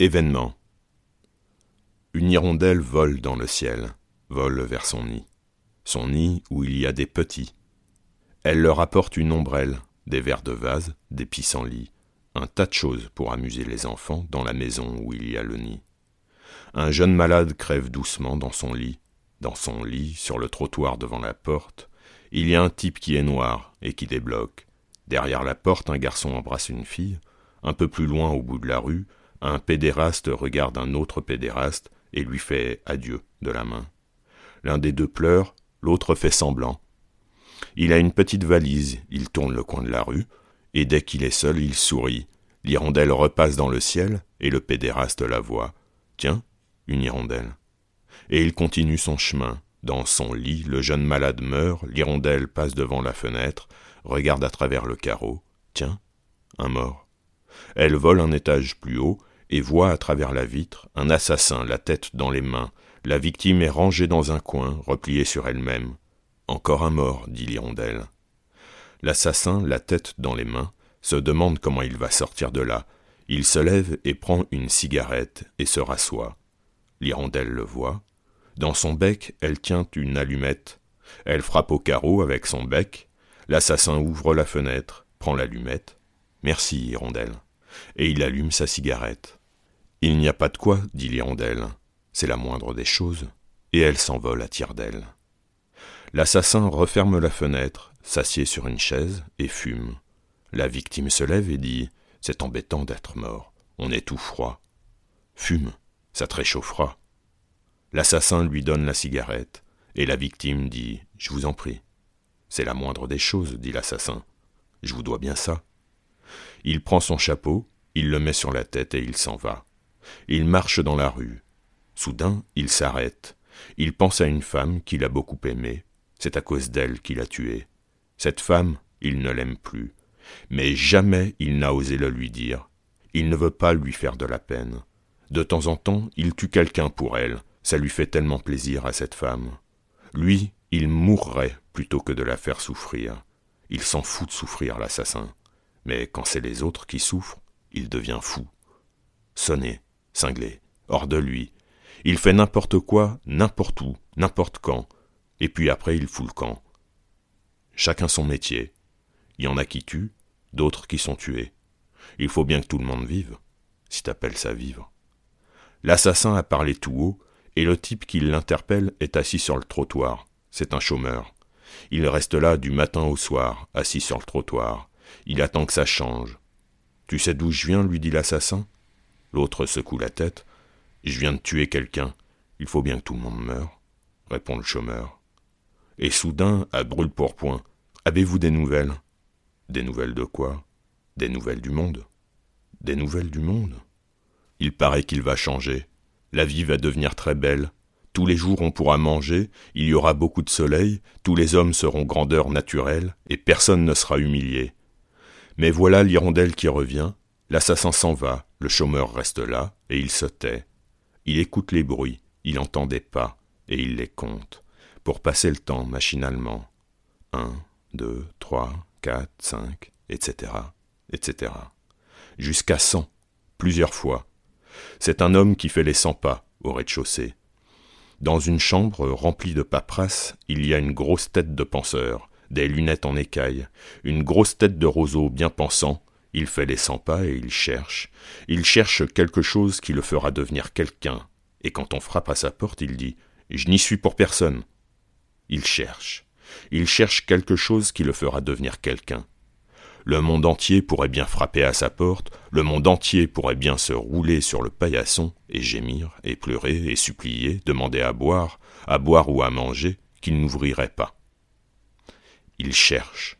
Événement. Une hirondelle vole dans le ciel, vole vers son nid. Son nid où il y a des petits. Elle leur apporte une ombrelle, des verres de vase, des pissenlits, un tas de choses pour amuser les enfants dans la maison où il y a le nid. Un jeune malade crève doucement dans son lit. Dans son lit, sur le trottoir devant la porte, il y a un type qui est noir et qui débloque. Derrière la porte, un garçon embrasse une fille. Un peu plus loin, au bout de la rue, un pédéraste regarde un autre pédéraste et lui fait adieu de la main. L'un des deux pleure, l'autre fait semblant. Il a une petite valise, il tourne le coin de la rue, et dès qu'il est seul, il sourit. L'hirondelle repasse dans le ciel, et le pédéraste la voit. Tiens, une hirondelle. Et il continue son chemin. Dans son lit, le jeune malade meurt, l'hirondelle passe devant la fenêtre, regarde à travers le carreau. Tiens, un mort. Elle vole un étage plus haut, et voit à travers la vitre un assassin, la tête dans les mains. La victime est rangée dans un coin, repliée sur elle-même. Encore un mort, dit l'hirondelle. L'assassin, la tête dans les mains, se demande comment il va sortir de là. Il se lève et prend une cigarette et se rassoit. L'hirondelle le voit. Dans son bec, elle tient une allumette. Elle frappe au carreau avec son bec. L'assassin ouvre la fenêtre, prend l'allumette. Merci, hirondelle. Et il allume sa cigarette. Il n'y a pas de quoi, dit l'hirondelle. C'est la moindre des choses. Et elle s'envole à tire-d'aile. L'assassin referme la fenêtre, s'assied sur une chaise et fume. La victime se lève et dit C'est embêtant d'être mort. On est tout froid. Fume, ça te réchauffera. L'assassin lui donne la cigarette, et la victime dit Je vous en prie. C'est la moindre des choses, dit l'assassin. Je vous dois bien ça. Il prend son chapeau, il le met sur la tête et il s'en va. Il marche dans la rue. Soudain, il s'arrête. Il pense à une femme qu'il a beaucoup aimée. C'est à cause d'elle qu'il a tué. Cette femme, il ne l'aime plus. Mais jamais il n'a osé le lui dire. Il ne veut pas lui faire de la peine. De temps en temps, il tue quelqu'un pour elle. Ça lui fait tellement plaisir à cette femme. Lui, il mourrait plutôt que de la faire souffrir. Il s'en fout de souffrir, l'assassin. Mais quand c'est les autres qui souffrent, il devient fou. Sonnez cinglé, hors de lui. Il fait n'importe quoi, n'importe où, n'importe quand, et puis après il fout le camp. Chacun son métier. Il y en a qui tuent, d'autres qui sont tués. Il faut bien que tout le monde vive, si t'appelles ça vivre. L'assassin a parlé tout haut, et le type qui l'interpelle est assis sur le trottoir. C'est un chômeur. Il reste là du matin au soir, assis sur le trottoir. Il attend que ça change. Tu sais d'où je viens lui dit l'assassin? L'autre secoue la tête. Je viens de tuer quelqu'un. Il faut bien que tout le monde meure, répond le chômeur. Et soudain, à brûle-pourpoint, avez-vous des nouvelles? Des nouvelles de quoi? Des nouvelles du monde. Des nouvelles du monde Il paraît qu'il va changer. La vie va devenir très belle. Tous les jours on pourra manger, il y aura beaucoup de soleil, tous les hommes seront grandeur naturelle, et personne ne sera humilié. Mais voilà l'hirondelle qui revient, L'assassin s'en va, le chômeur reste là, et il se tait. Il écoute les bruits, il entend des pas, et il les compte, pour passer le temps machinalement. Un, deux, trois, quatre, cinq, etc., etc. Jusqu'à cent, plusieurs fois. C'est un homme qui fait les cent pas au rez-de-chaussée. Dans une chambre remplie de paperasses, il y a une grosse tête de penseur, des lunettes en écaille, une grosse tête de roseau bien pensant, il fait les cent pas et il cherche. Il cherche quelque chose qui le fera devenir quelqu'un. Et quand on frappe à sa porte, il dit Je n'y suis pour personne. Il cherche. Il cherche quelque chose qui le fera devenir quelqu'un. Le monde entier pourrait bien frapper à sa porte, le monde entier pourrait bien se rouler sur le paillasson et gémir, et pleurer, et supplier, demander à boire, à boire ou à manger, qu'il n'ouvrirait pas. Il cherche.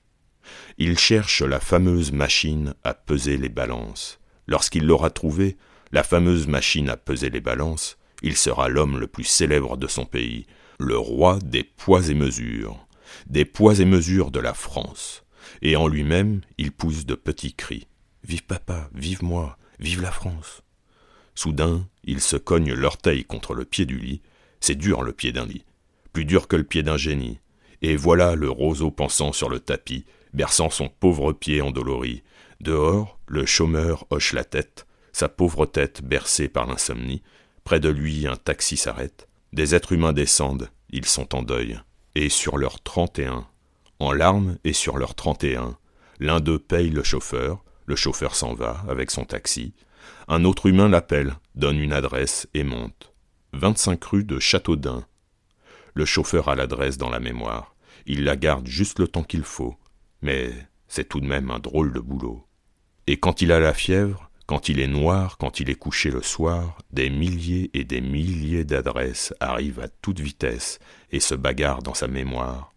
Il cherche la fameuse machine à peser les balances. Lorsqu'il l'aura trouvée, la fameuse machine à peser les balances, il sera l'homme le plus célèbre de son pays, le roi des poids et mesures, des poids et mesures de la France. Et en lui-même, il pousse de petits cris. Vive papa, vive moi, vive la France. Soudain, il se cogne l'orteil contre le pied du lit. C'est dur le pied d'un lit, plus dur que le pied d'un génie. Et voilà le roseau pensant sur le tapis, berçant son pauvre pied endolori. Dehors, le chômeur hoche la tête. sa pauvre tête bercée par l'insomnie. Près de lui, un taxi s'arrête. Des êtres humains descendent, ils sont en deuil. Et sur leur trente et un, en larmes et sur leur trente et un, l'un d'eux paye le chauffeur, le chauffeur s'en va avec son taxi. Un autre humain l'appelle, donne une adresse et monte. 25 rue de Châteaudun. Le chauffeur a l'adresse dans la mémoire. Il la garde juste le temps qu'il faut. Mais c'est tout de même un drôle de boulot. Et quand il a la fièvre, quand il est noir, quand il est couché le soir, des milliers et des milliers d'adresses arrivent à toute vitesse et se bagarrent dans sa mémoire.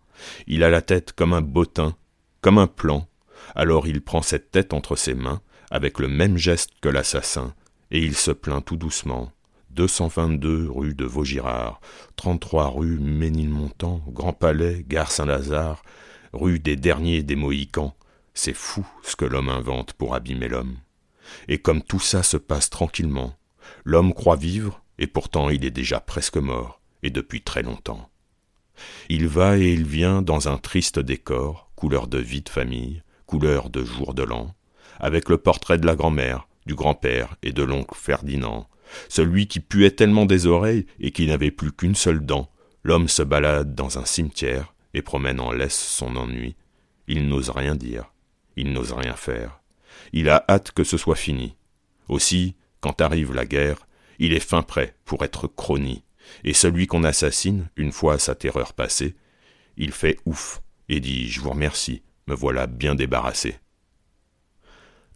Il a la tête comme un bottin, comme un plan. Alors il prend cette tête entre ses mains, avec le même geste que l'assassin, et il se plaint tout doucement. 222 rue de Vaugirard, 33 rue Ménilmontant, Grand Palais, Gare Saint-Lazare, rue des Derniers des Mohicans. C'est fou ce que l'homme invente pour abîmer l'homme. Et comme tout ça se passe tranquillement, l'homme croit vivre, et pourtant il est déjà presque mort, et depuis très longtemps. Il va et il vient dans un triste décor, couleur de vie de famille, couleur de jour de l'an, avec le portrait de la grand-mère, du grand-père et de l'oncle Ferdinand, celui qui puait tellement des oreilles et qui n'avait plus qu'une seule dent. L'homme se balade dans un cimetière et promène en laisse son ennui. Il n'ose rien dire, il n'ose rien faire. Il a hâte que ce soit fini. Aussi, quand arrive la guerre, il est fin prêt pour être chrony, et celui qu'on assassine, une fois sa terreur passée, il fait ouf et dit Je vous remercie, me voilà bien débarrassé.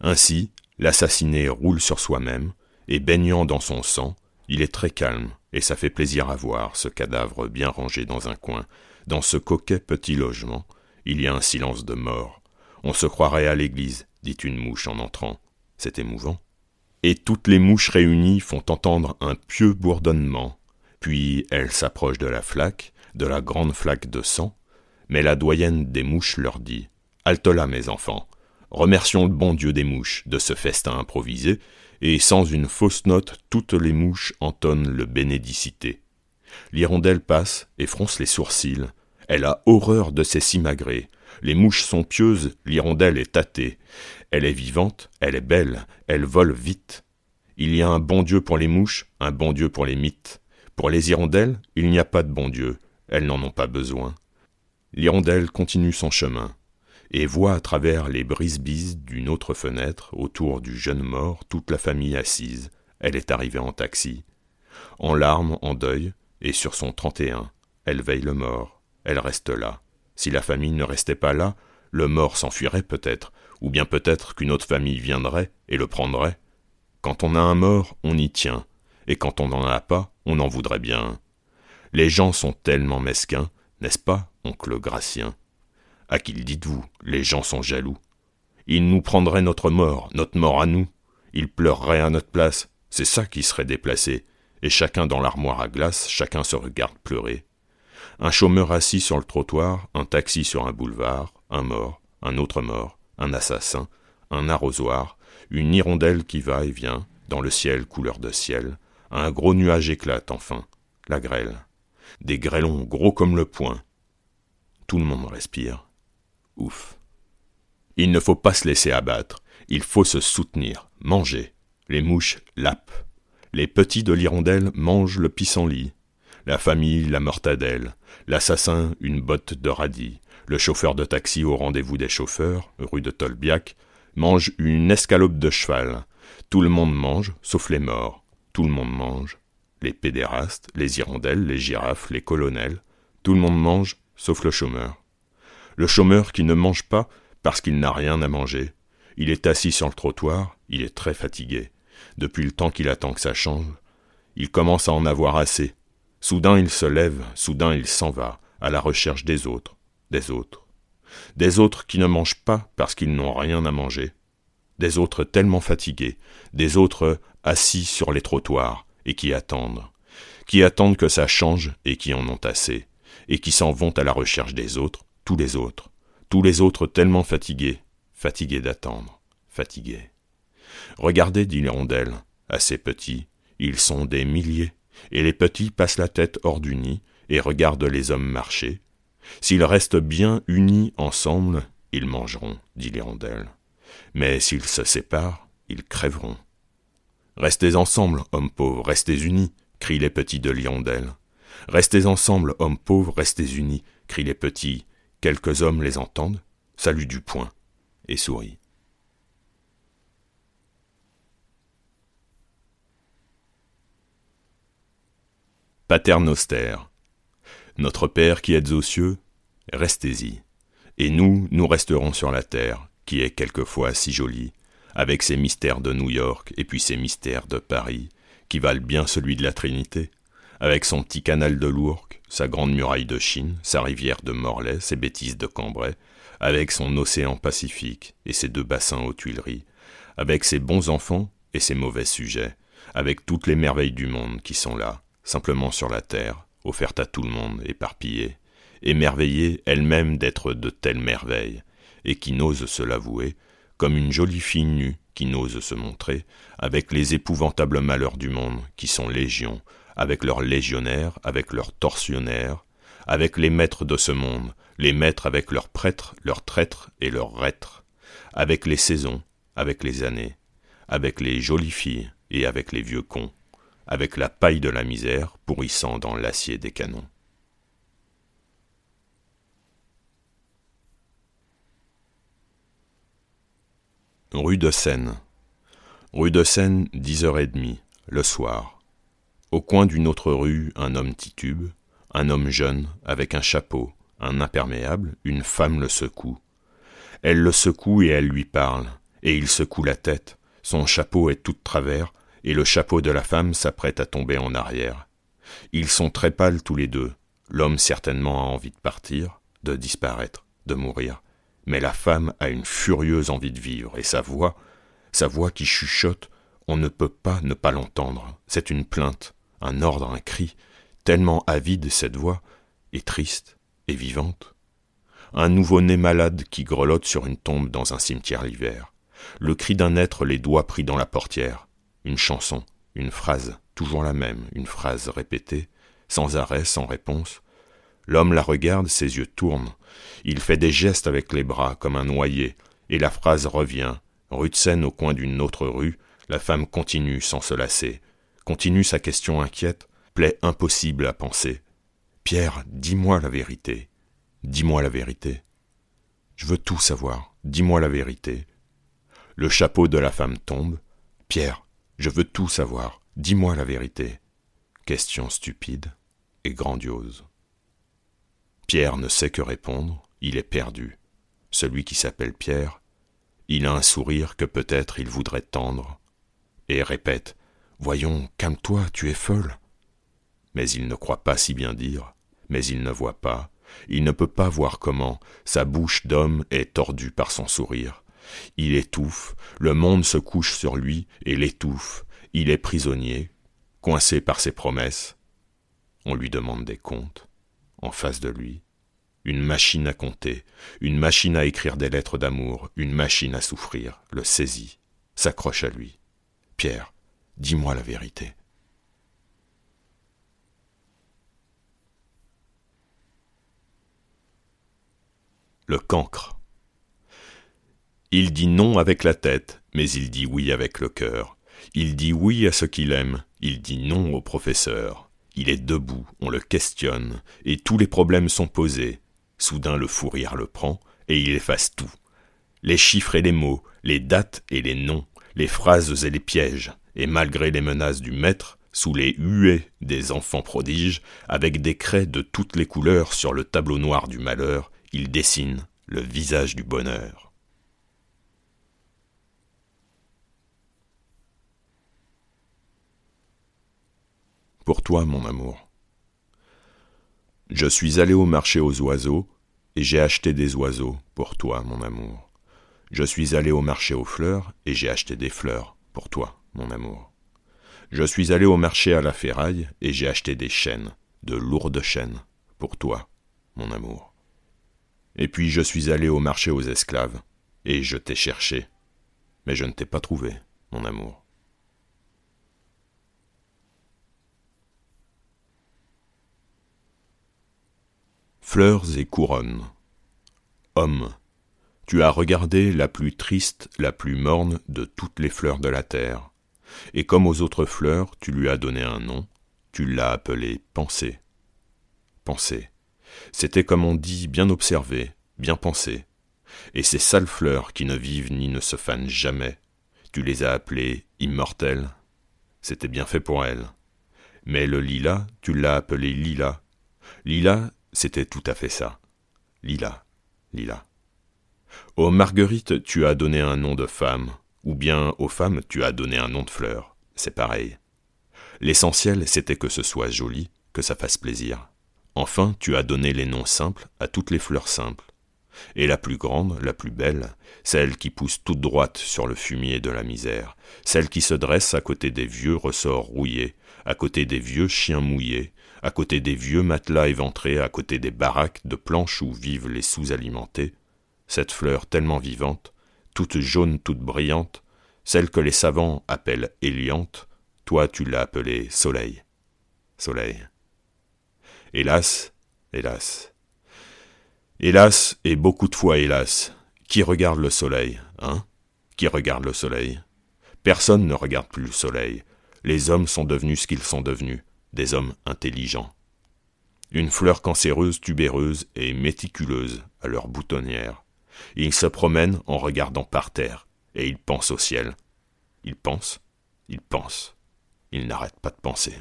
Ainsi, l'assassiné roule sur soi-même, et baignant dans son sang, il est très calme, et ça fait plaisir à voir ce cadavre bien rangé dans un coin. Dans ce coquet petit logement, il y a un silence de mort. On se croirait à l'église, dit une mouche en entrant. C'est émouvant. Et toutes les mouches réunies font entendre un pieux bourdonnement. Puis elles s'approchent de la flaque, de la grande flaque de sang, mais la doyenne des mouches leur dit Halte là, mes enfants. Remercions le bon Dieu des mouches de ce festin improvisé, et sans une fausse note, toutes les mouches entonnent le bénédicité. L'hirondelle passe et fronce les sourcils. Elle a horreur de ces simagrées. Les mouches sont pieuses, l'hirondelle est tâtée. Elle est vivante, elle est belle, elle vole vite. Il y a un bon Dieu pour les mouches, un bon Dieu pour les mythes. Pour les hirondelles, il n'y a pas de bon Dieu, elles n'en ont pas besoin. L'hirondelle continue son chemin et voit à travers les brise-bises d'une autre fenêtre, autour du jeune mort, toute la famille assise. Elle est arrivée en taxi. En larmes, en deuil, et sur son trente et un, elle veille le mort. Elle reste là. Si la famille ne restait pas là, le mort s'enfuirait peut-être, ou bien peut-être qu'une autre famille viendrait et le prendrait. Quand on a un mort, on y tient, et quand on n'en a pas, on en voudrait bien. Les gens sont tellement mesquins, n'est-ce pas, oncle Gratien? À qui le dites-vous? Les gens sont jaloux. Ils nous prendraient notre mort, notre mort à nous. Ils pleureraient à notre place. C'est ça qui serait déplacé. Et chacun dans l'armoire à glace, chacun se regarde pleurer. Un chômeur assis sur le trottoir, un taxi sur un boulevard, un mort, un autre mort, un assassin, un arrosoir, une hirondelle qui va et vient, dans le ciel couleur de ciel, un gros nuage éclate enfin, la grêle. Des grêlons gros comme le poing. Tout le monde respire. Ouf. Il ne faut pas se laisser abattre, il faut se soutenir, manger. Les mouches lapent. Les petits de l'hirondelle mangent le pissenlit. La famille la mortadelle. L'assassin une botte de radis. Le chauffeur de taxi au rendez-vous des chauffeurs, rue de Tolbiac, mange une escalope de cheval. Tout le monde mange, sauf les morts. Tout le monde mange. Les pédérastes, les hirondelles, les girafes, les colonels. Tout le monde mange, sauf le chômeur. Le chômeur qui ne mange pas parce qu'il n'a rien à manger. Il est assis sur le trottoir, il est très fatigué. Depuis le temps qu'il attend que ça change, il commence à en avoir assez. Soudain il se lève, soudain il s'en va, à la recherche des autres, des autres. Des autres qui ne mangent pas parce qu'ils n'ont rien à manger. Des autres tellement fatigués, des autres assis sur les trottoirs et qui attendent. Qui attendent que ça change et qui en ont assez, et qui s'en vont à la recherche des autres, tous les autres, tous les autres tellement fatigués, fatigués d'attendre, fatigués. Regardez, dit l'hirondelle, assez petits, ils sont des milliers, et les petits passent la tête hors du nid et regardent les hommes marcher. S'ils restent bien unis ensemble, ils mangeront, dit l'hirondelle. Mais s'ils se séparent, ils crèveront. Restez ensemble, hommes pauvres, restez unis, crient les petits de l'hirondelle. Restez ensemble, hommes pauvres, restez unis, crient les petits. Quelques hommes les entendent, saluent du poing et sourient. Paternoster. Notre Père qui êtes aux cieux, restez-y. Et nous, nous resterons sur la terre, qui est quelquefois si jolie, avec ses mystères de New York et puis ses mystères de Paris, qui valent bien celui de la Trinité, avec son petit canal de l'Ourcq, sa grande muraille de Chine, sa rivière de Morlaix, ses bêtises de Cambrai, avec son océan Pacifique et ses deux bassins aux Tuileries, avec ses bons enfants et ses mauvais sujets, avec toutes les merveilles du monde qui sont là, simplement sur la terre, offertes à tout le monde, éparpillées, émerveillées elles-mêmes d'être de telles merveilles, et qui n'osent se l'avouer, comme une jolie fille nue qui n'ose se montrer, avec les épouvantables malheurs du monde, qui sont légions, avec leurs légionnaires, avec leurs tortionnaires, avec les maîtres de ce monde, les maîtres avec leurs prêtres, leurs traîtres et leurs reîtres, avec les saisons, avec les années, avec les jolies filles et avec les vieux cons, avec la paille de la misère pourrissant dans l'acier des canons. Rue de Seine. Rue de Seine, dix heures et demie, le soir. Au coin d'une autre rue, un homme titube, un homme jeune, avec un chapeau, un imperméable, une femme le secoue. Elle le secoue et elle lui parle, et il secoue la tête, son chapeau est tout de travers, et le chapeau de la femme s'apprête à tomber en arrière. Ils sont très pâles tous les deux. L'homme certainement a envie de partir, de disparaître, de mourir. Mais la femme a une furieuse envie de vivre, et sa voix, sa voix qui chuchote, on ne peut pas ne pas l'entendre. C'est une plainte, un ordre, un cri, tellement avide cette voix, et triste, et vivante. Un nouveau-né malade qui grelotte sur une tombe dans un cimetière l'hiver. Le cri d'un être les doigts pris dans la portière. Une chanson, une phrase, toujours la même, une phrase répétée, sans arrêt, sans réponse. L'homme la regarde, ses yeux tournent. Il fait des gestes avec les bras, comme un noyé, et la phrase revient. Rue de Seine au coin d'une autre rue, la femme continue sans se lasser, continue sa question inquiète, plaît impossible à penser. Pierre, dis-moi la vérité. Dis-moi la vérité. Je veux tout savoir. Dis-moi la vérité. Le chapeau de la femme tombe. Pierre, je veux tout savoir. Dis-moi la vérité. Question stupide et grandiose. Pierre ne sait que répondre, il est perdu. Celui qui s'appelle Pierre, il a un sourire que peut-être il voudrait tendre, et répète Voyons, calme-toi, tu es folle. Mais il ne croit pas si bien dire mais il ne voit pas, il ne peut pas voir comment, sa bouche d'homme est tordue par son sourire. Il étouffe, le monde se couche sur lui et l'étouffe, il est prisonnier, coincé par ses promesses. On lui demande des comptes, en face de lui, une machine à compter, une machine à écrire des lettres d'amour, une machine à souffrir, le saisit, s'accroche à lui. Pierre, dis-moi la vérité. le cancre. Il dit non avec la tête, mais il dit oui avec le cœur. Il dit oui à ce qu'il aime, il dit non au professeur. Il est debout, on le questionne, et tous les problèmes sont posés. Soudain le fou rire le prend, et il efface tout. Les chiffres et les mots, les dates et les noms, les phrases et les pièges, et malgré les menaces du maître, sous les huées des enfants prodiges, avec des craies de toutes les couleurs sur le tableau noir du malheur, il dessine le visage du bonheur. Pour toi, mon amour. Je suis allé au marché aux oiseaux, et j'ai acheté des oiseaux, pour toi, mon amour. Je suis allé au marché aux fleurs, et j'ai acheté des fleurs, pour toi, mon amour. Je suis allé au marché à la ferraille, et j'ai acheté des chaînes, de lourdes chaînes, pour toi, mon amour. Et puis je suis allé au marché aux esclaves, et je t'ai cherché, mais je ne t'ai pas trouvé, mon amour. Fleurs et couronnes. Homme, tu as regardé la plus triste, la plus morne de toutes les fleurs de la terre. et comme aux autres fleurs, tu lui as donné un nom, tu l'as appelée pensée. Pensée. C'était comme on dit bien observé, bien pensé. Et ces sales fleurs qui ne vivent ni ne se fanent jamais, tu les as appelées immortelles. C'était bien fait pour elles. Mais le lilas, tu l'as appelé lilas. Lilas, c'était tout à fait ça. Lilas, lilas. Aux marguerites, tu as donné un nom de femme, ou bien aux femmes, tu as donné un nom de fleur. C'est pareil. L'essentiel, c'était que ce soit joli, que ça fasse plaisir. Enfin, tu as donné les noms simples à toutes les fleurs simples. Et la plus grande, la plus belle, celle qui pousse toute droite sur le fumier de la misère, celle qui se dresse à côté des vieux ressorts rouillés, à côté des vieux chiens mouillés, à côté des vieux matelas éventrés, à côté des baraques de planches où vivent les sous-alimentés, cette fleur tellement vivante, toute jaune, toute brillante, celle que les savants appellent Héliante, toi tu l'as appelée Soleil. Soleil. Hélas, hélas. Hélas, et beaucoup de fois hélas, qui regarde le soleil, hein? Qui regarde le soleil? Personne ne regarde plus le soleil. Les hommes sont devenus ce qu'ils sont devenus, des hommes intelligents. Une fleur cancéreuse, tubéreuse et méticuleuse à leur boutonnière. Ils se promènent en regardant par terre, et ils pensent au ciel. Ils pensent, ils pensent, ils n'arrêtent pas de penser.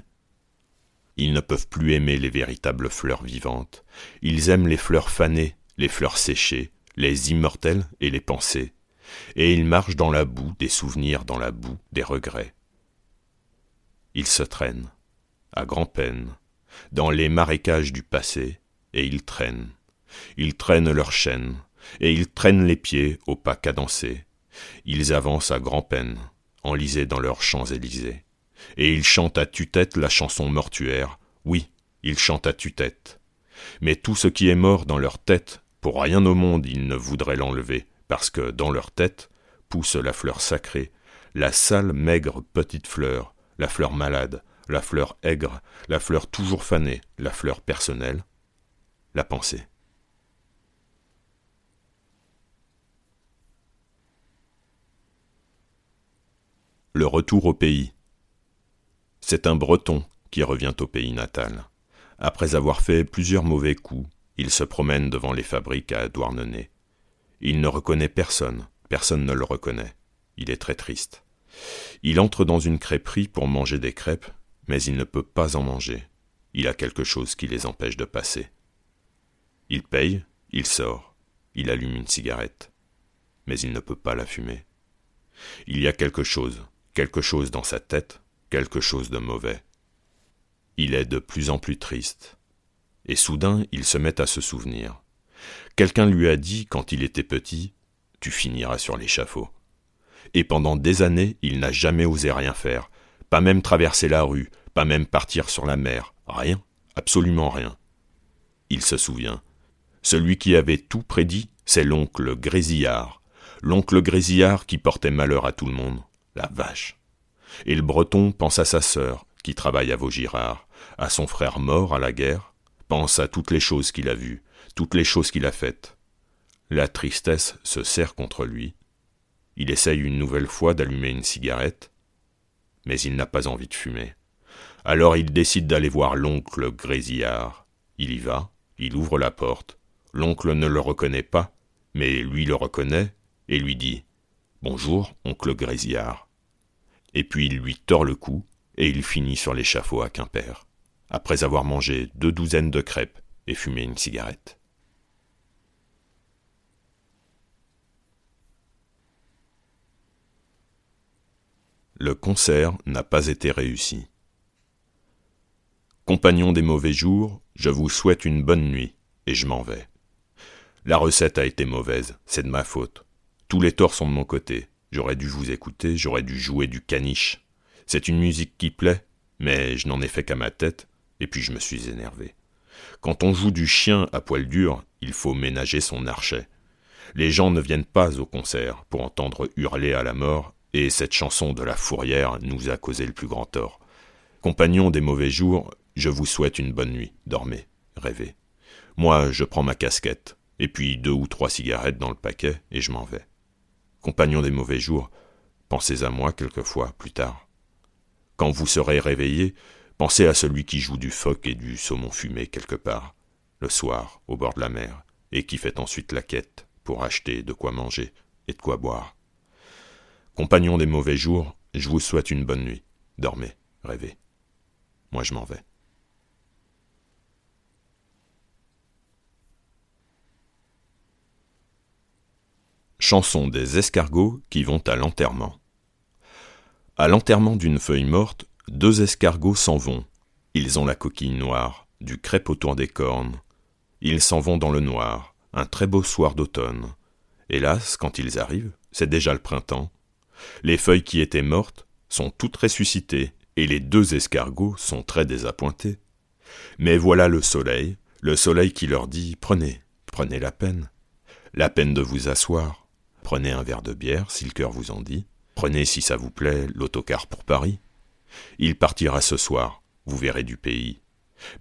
Ils ne peuvent plus aimer les véritables fleurs vivantes. Ils aiment les fleurs fanées, les fleurs séchées, les immortelles et les pensées. Et ils marchent dans la boue des souvenirs, dans la boue des regrets. Ils se traînent, à grand-peine, dans les marécages du passé, et ils traînent. Ils traînent leurs chaînes, et ils traînent les pieds au pas cadencé. Ils avancent à grand-peine, enlisés dans leurs Champs-Élysées et ils chantent à tue-tête la chanson mortuaire. Oui, ils chantent à tue-tête. Mais tout ce qui est mort dans leur tête, pour rien au monde ils ne voudraient l'enlever, parce que dans leur tête pousse la fleur sacrée, la sale maigre petite fleur, la fleur malade, la fleur aigre, la fleur toujours fanée, la fleur personnelle, la pensée. Le retour au pays. C'est un Breton qui revient au pays natal. Après avoir fait plusieurs mauvais coups, il se promène devant les fabriques à Douarnenez. Il ne reconnaît personne, personne ne le reconnaît. Il est très triste. Il entre dans une crêperie pour manger des crêpes, mais il ne peut pas en manger. Il a quelque chose qui les empêche de passer. Il paye, il sort, il allume une cigarette, mais il ne peut pas la fumer. Il y a quelque chose, quelque chose dans sa tête quelque chose de mauvais. Il est de plus en plus triste. Et soudain, il se met à se souvenir. Quelqu'un lui a dit, quand il était petit, Tu finiras sur l'échafaud. Et pendant des années, il n'a jamais osé rien faire, pas même traverser la rue, pas même partir sur la mer, rien, absolument rien. Il se souvient. Celui qui avait tout prédit, c'est l'oncle Grésillard, l'oncle Grésillard qui portait malheur à tout le monde. La vache. Et le breton pense à sa sœur, qui travaille à Vaugirard, à son frère mort à la guerre, pense à toutes les choses qu'il a vues, toutes les choses qu'il a faites. La tristesse se serre contre lui. Il essaye une nouvelle fois d'allumer une cigarette, mais il n'a pas envie de fumer. Alors il décide d'aller voir l'oncle Grésillard. Il y va, il ouvre la porte. L'oncle ne le reconnaît pas, mais lui le reconnaît et lui dit Bonjour, oncle Grésillard et puis il lui tord le cou, et il finit sur l'échafaud à Quimper, après avoir mangé deux douzaines de crêpes et fumé une cigarette. Le concert n'a pas été réussi. Compagnons des mauvais jours, je vous souhaite une bonne nuit, et je m'en vais. La recette a été mauvaise, c'est de ma faute. Tous les torts sont de mon côté, J'aurais dû vous écouter, j'aurais dû jouer du caniche. C'est une musique qui plaît, mais je n'en ai fait qu'à ma tête, et puis je me suis énervé. Quand on joue du chien à poil dur, il faut ménager son archet. Les gens ne viennent pas au concert pour entendre hurler à la mort, et cette chanson de la fourrière nous a causé le plus grand tort. Compagnons des mauvais jours, je vous souhaite une bonne nuit, dormez, rêvez. Moi, je prends ma casquette, et puis deux ou trois cigarettes dans le paquet, et je m'en vais. Compagnon des mauvais jours, pensez à moi quelquefois plus tard. quand vous serez réveillé, pensez à celui qui joue du phoque et du saumon fumé quelque part, le soir, au bord de la mer, et qui fait ensuite la quête pour acheter de quoi manger et de quoi boire. Compagnons des mauvais jours, je vous souhaite une bonne nuit. Dormez, rêvez. Moi je m'en vais. Chanson des escargots qui vont à l'enterrement. À l'enterrement d'une feuille morte, deux escargots s'en vont. Ils ont la coquille noire, du crêpe autour des cornes. Ils s'en vont dans le noir, un très beau soir d'automne. Hélas, quand ils arrivent, c'est déjà le printemps. Les feuilles qui étaient mortes sont toutes ressuscitées, et les deux escargots sont très désappointés. Mais voilà le soleil, le soleil qui leur dit Prenez, prenez la peine, la peine de vous asseoir, prenez un verre de bière si le cœur vous en dit, Prenez, si ça vous plaît, l'autocar pour Paris. Il partira ce soir, vous verrez du pays.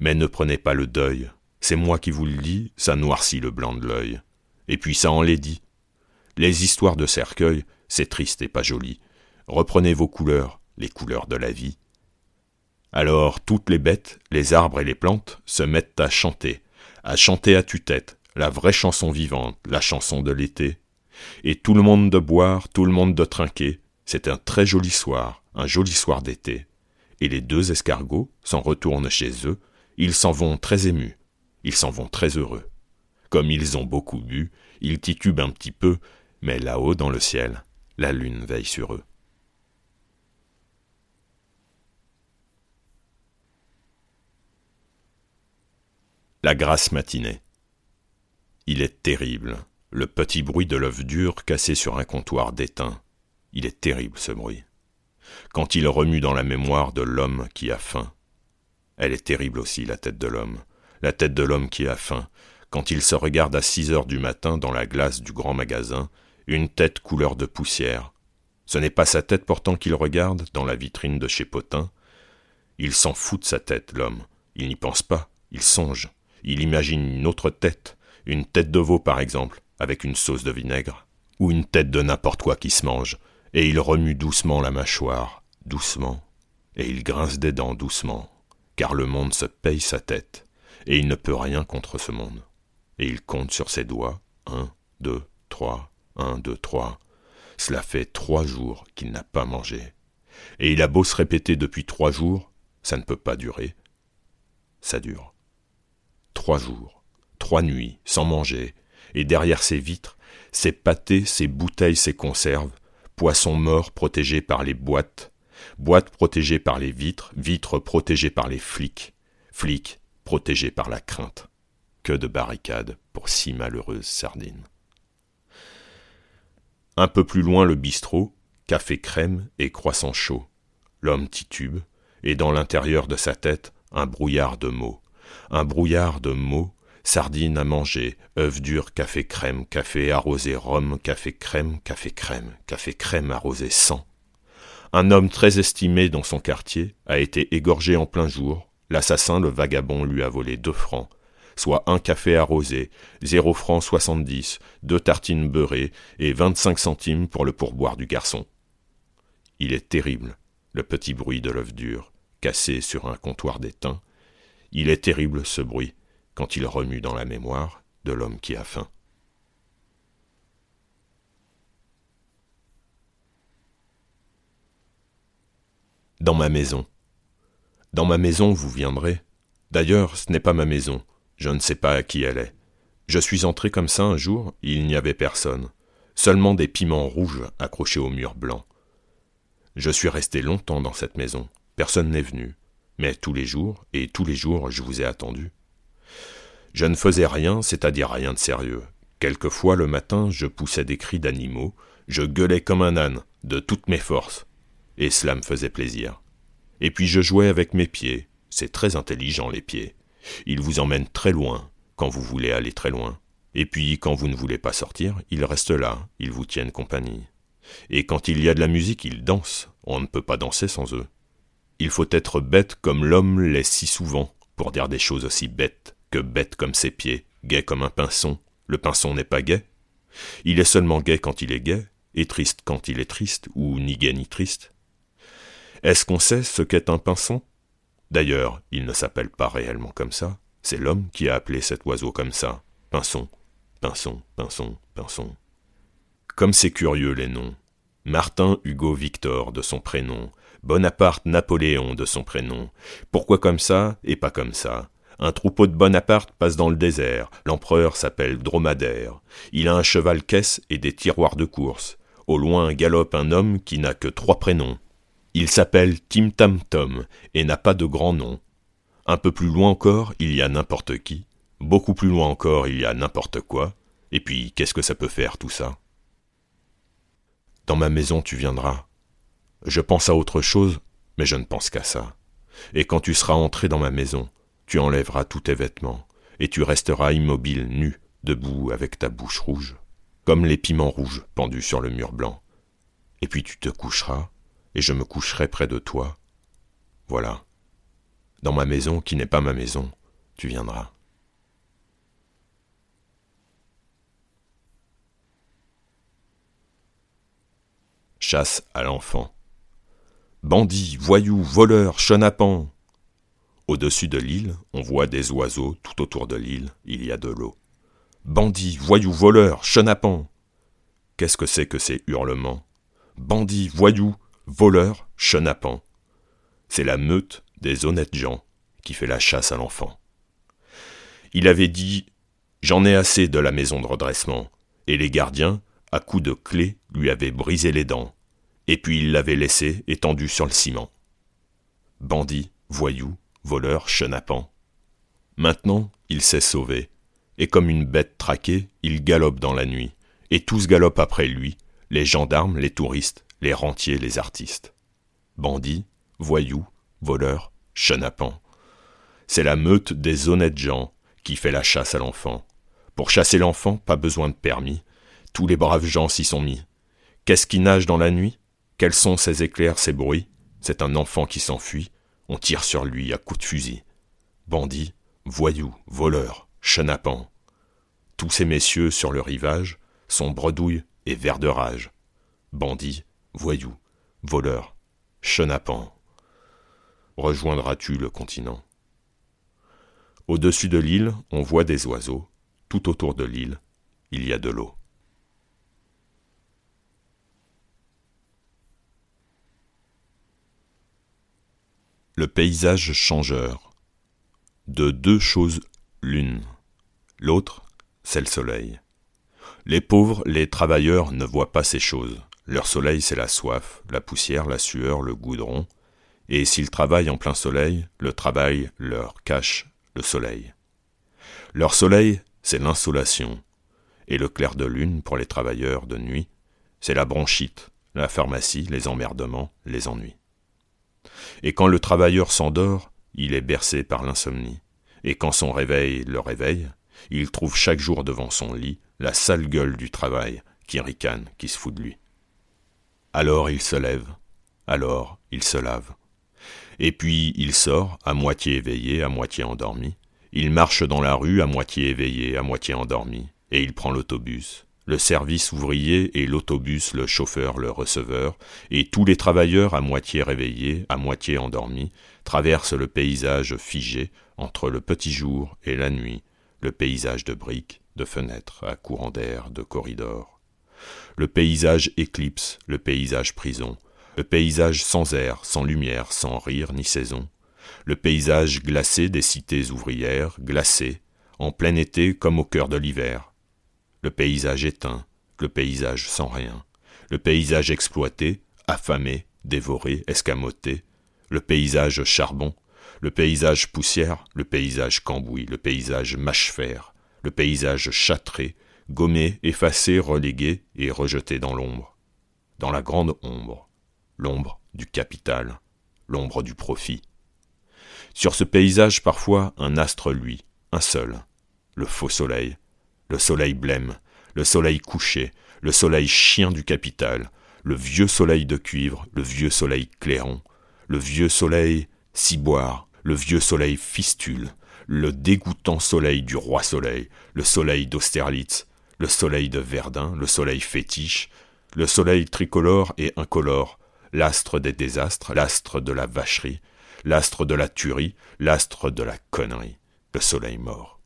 Mais ne prenez pas le deuil, c'est moi qui vous le dis, ça noircit le blanc de l'œil. Et puis ça en l'est dit. Les histoires de cercueil, c'est triste et pas joli. Reprenez vos couleurs, les couleurs de la vie. Alors toutes les bêtes, les arbres et les plantes se mettent à chanter, à chanter à tue-tête, la vraie chanson vivante, la chanson de l'été. Et tout le monde de boire, tout le monde de trinquer, c'est un très joli soir, un joli soir d'été. Et les deux escargots s'en retournent chez eux, ils s'en vont très émus, ils s'en vont très heureux. Comme ils ont beaucoup bu, ils titubent un petit peu, mais là-haut dans le ciel, la lune veille sur eux. La grasse matinée. Il est terrible, le petit bruit de l'œuf dur cassé sur un comptoir d'étain. Il est terrible ce bruit. Quand il remue dans la mémoire de l'homme qui a faim. Elle est terrible aussi, la tête de l'homme. La tête de l'homme qui a faim. Quand il se regarde à six heures du matin dans la glace du grand magasin, une tête couleur de poussière. Ce n'est pas sa tête pourtant qu'il regarde dans la vitrine de chez Potin. Il s'en fout de sa tête, l'homme. Il n'y pense pas, il songe. Il imagine une autre tête, une tête de veau par exemple, avec une sauce de vinaigre, ou une tête de n'importe quoi qui se mange, et il remue doucement la mâchoire, doucement, et il grince des dents doucement, car le monde se paye sa tête, et il ne peut rien contre ce monde. Et il compte sur ses doigts, un, deux, trois, un, deux, trois. Cela fait trois jours qu'il n'a pas mangé. Et il a beau se répéter depuis trois jours, ça ne peut pas durer. Ça dure. Trois jours, trois nuits, sans manger, et derrière ses vitres, ses pâtés, ses bouteilles, ses conserves, poissons morts protégés par les boîtes, boîtes protégées par les vitres, vitres protégées par les flics, flics protégés par la crainte. Que de barricades pour six malheureuses sardines. Un peu plus loin le bistrot, café crème et croissant chaud. L'homme titube, et dans l'intérieur de sa tête, un brouillard de mots. Un brouillard de mots sardines à manger, œufs durs, café crème, café arrosé rhum, café crème, café crème, café crème arrosé sang. Un homme très estimé dans son quartier a été égorgé en plein jour. L'assassin, le vagabond, lui a volé deux francs, soit un café arrosé, zéro franc soixante-dix, deux tartines beurrées et vingt-cinq centimes pour le pourboire du garçon. Il est terrible, le petit bruit de l'œuf dur, cassé sur un comptoir d'étain. Il est terrible ce bruit, quand il remue dans la mémoire de l'homme qui a faim. Dans ma maison. Dans ma maison vous viendrez. D'ailleurs, ce n'est pas ma maison, je ne sais pas à qui elle est. Je suis entré comme ça un jour, il n'y avait personne, seulement des piments rouges accrochés au mur blanc. Je suis resté longtemps dans cette maison, personne n'est venu, mais tous les jours, et tous les jours je vous ai attendu. Je ne faisais rien, c'est-à-dire rien de sérieux. Quelquefois le matin, je poussais des cris d'animaux, je gueulais comme un âne, de toutes mes forces, et cela me faisait plaisir. Et puis je jouais avec mes pieds, c'est très intelligent les pieds. Ils vous emmènent très loin, quand vous voulez aller très loin. Et puis quand vous ne voulez pas sortir, ils restent là, ils vous tiennent compagnie. Et quand il y a de la musique, ils dansent, on ne peut pas danser sans eux. Il faut être bête comme l'homme l'est si souvent, pour dire des choses aussi bêtes bête comme ses pieds, gai comme un pinson, le pinson n'est pas gai. Il est seulement gai quand il est gai, et triste quand il est triste, ou ni gai ni triste. Est-ce qu'on sait ce qu'est un pinson? D'ailleurs, il ne s'appelle pas réellement comme ça, c'est l'homme qui a appelé cet oiseau comme ça. Pinson, pinson, pinson, pinson. Comme c'est curieux les noms. Martin Hugo Victor de son prénom, Bonaparte Napoléon de son prénom. Pourquoi comme ça et pas comme ça? Un troupeau de Bonaparte passe dans le désert. L'empereur s'appelle Dromadaire. Il a un cheval caisse et des tiroirs de course. Au loin galope un homme qui n'a que trois prénoms. Il s'appelle Tim Tam Tom et n'a pas de grand nom. Un peu plus loin encore, il y a n'importe qui. Beaucoup plus loin encore, il y a n'importe quoi. Et puis, qu'est-ce que ça peut faire tout ça? Dans ma maison, tu viendras. Je pense à autre chose, mais je ne pense qu'à ça. Et quand tu seras entré dans ma maison, tu enlèveras tous tes vêtements, et tu resteras immobile, nu, debout avec ta bouche rouge, comme les piments rouges pendus sur le mur blanc. Et puis tu te coucheras, et je me coucherai près de toi. Voilà. Dans ma maison qui n'est pas ma maison, tu viendras. Chasse à l'enfant. Bandits, voyous, voleurs, chenapans, au-dessus de l'île, on voit des oiseaux, tout autour de l'île, il y a de l'eau. Bandits, voyous, voleurs, chenapans Qu'est-ce que c'est que ces hurlements? Bandits, voyous, voleurs, chenapans C'est la meute des honnêtes gens qui fait la chasse à l'enfant. Il avait dit J'en ai assez de la maison de redressement, et les gardiens, à coups de clé, lui avaient brisé les dents, et puis il l'avait laissé étendu sur le ciment. Bandits, voyous, voleur chenapan. Maintenant, il s'est sauvé, et comme une bête traquée, il galope dans la nuit, et tous galopent après lui, les gendarmes, les touristes, les rentiers, les artistes. Bandits, voyous, voleurs, chenapans. C'est la meute des honnêtes gens qui fait la chasse à l'enfant. Pour chasser l'enfant, pas besoin de permis. Tous les braves gens s'y sont mis. Qu'est-ce qui nage dans la nuit? Quels sont ces éclairs, ces bruits? C'est un enfant qui s'enfuit, on tire sur lui à coups de fusil. Bandits, voyous, voleurs, chenapans. Tous ces messieurs sur le rivage sont bredouilles et verts de rage. Bandits, voyous, voleurs, chenapans. Rejoindras-tu le continent? Au-dessus de l'île, on voit des oiseaux. Tout autour de l'île, il y a de l'eau. Le paysage changeur. De deux choses l'une. L'autre, c'est le soleil. Les pauvres, les travailleurs ne voient pas ces choses. Leur soleil, c'est la soif, la poussière, la sueur, le goudron. Et s'ils travaillent en plein soleil, le travail leur cache le soleil. Leur soleil, c'est l'insolation. Et le clair de lune pour les travailleurs de nuit, c'est la bronchite, la pharmacie, les emmerdements, les ennuis. Et quand le travailleur s'endort, il est bercé par l'insomnie. Et quand son réveil le réveille, il trouve chaque jour devant son lit la sale gueule du travail qui ricane, qui se fout de lui. Alors il se lève, alors il se lave. Et puis il sort, à moitié éveillé, à moitié endormi. Il marche dans la rue, à moitié éveillé, à moitié endormi, et il prend l'autobus le service ouvrier et l'autobus, le chauffeur, le receveur, et tous les travailleurs à moitié réveillés, à moitié endormis, traversent le paysage figé entre le petit jour et la nuit, le paysage de briques, de fenêtres, à courant d'air, de corridors. Le paysage éclipse, le paysage prison, le paysage sans air, sans lumière, sans rire ni saison, le paysage glacé des cités ouvrières, glacé, en plein été comme au cœur de l'hiver, le paysage éteint, le paysage sans rien, le paysage exploité, affamé, dévoré, escamoté, le paysage charbon, le paysage poussière, le paysage cambouis, le paysage mâche-fer, le paysage châtré, gommé, effacé, relégué et rejeté dans l'ombre, dans la grande ombre, l'ombre du capital, l'ombre du profit. Sur ce paysage parfois un astre luit, un seul, le faux soleil, le soleil blême, le soleil couché, le soleil chien du capital, le vieux soleil de cuivre, le vieux soleil clairon, le vieux soleil ciboire, le vieux soleil fistule, le dégoûtant soleil du roi soleil, le soleil d'Austerlitz, le soleil de Verdun, le soleil fétiche, le soleil tricolore et incolore, l'astre des désastres, l'astre de la vacherie, l'astre de la tuerie, l'astre de la connerie, le soleil mort.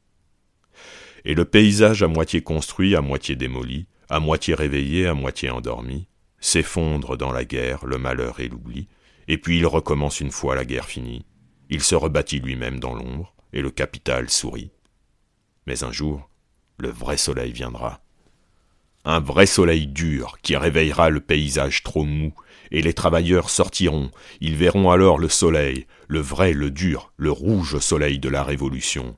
Et le paysage à moitié construit, à moitié démoli, à moitié réveillé, à moitié endormi, s'effondre dans la guerre, le malheur et l'oubli, et puis il recommence une fois la guerre finie, il se rebâtit lui-même dans l'ombre, et le capital sourit. Mais un jour, le vrai soleil viendra. Un vrai soleil dur qui réveillera le paysage trop mou, et les travailleurs sortiront, ils verront alors le soleil, le vrai, le dur, le rouge soleil de la Révolution,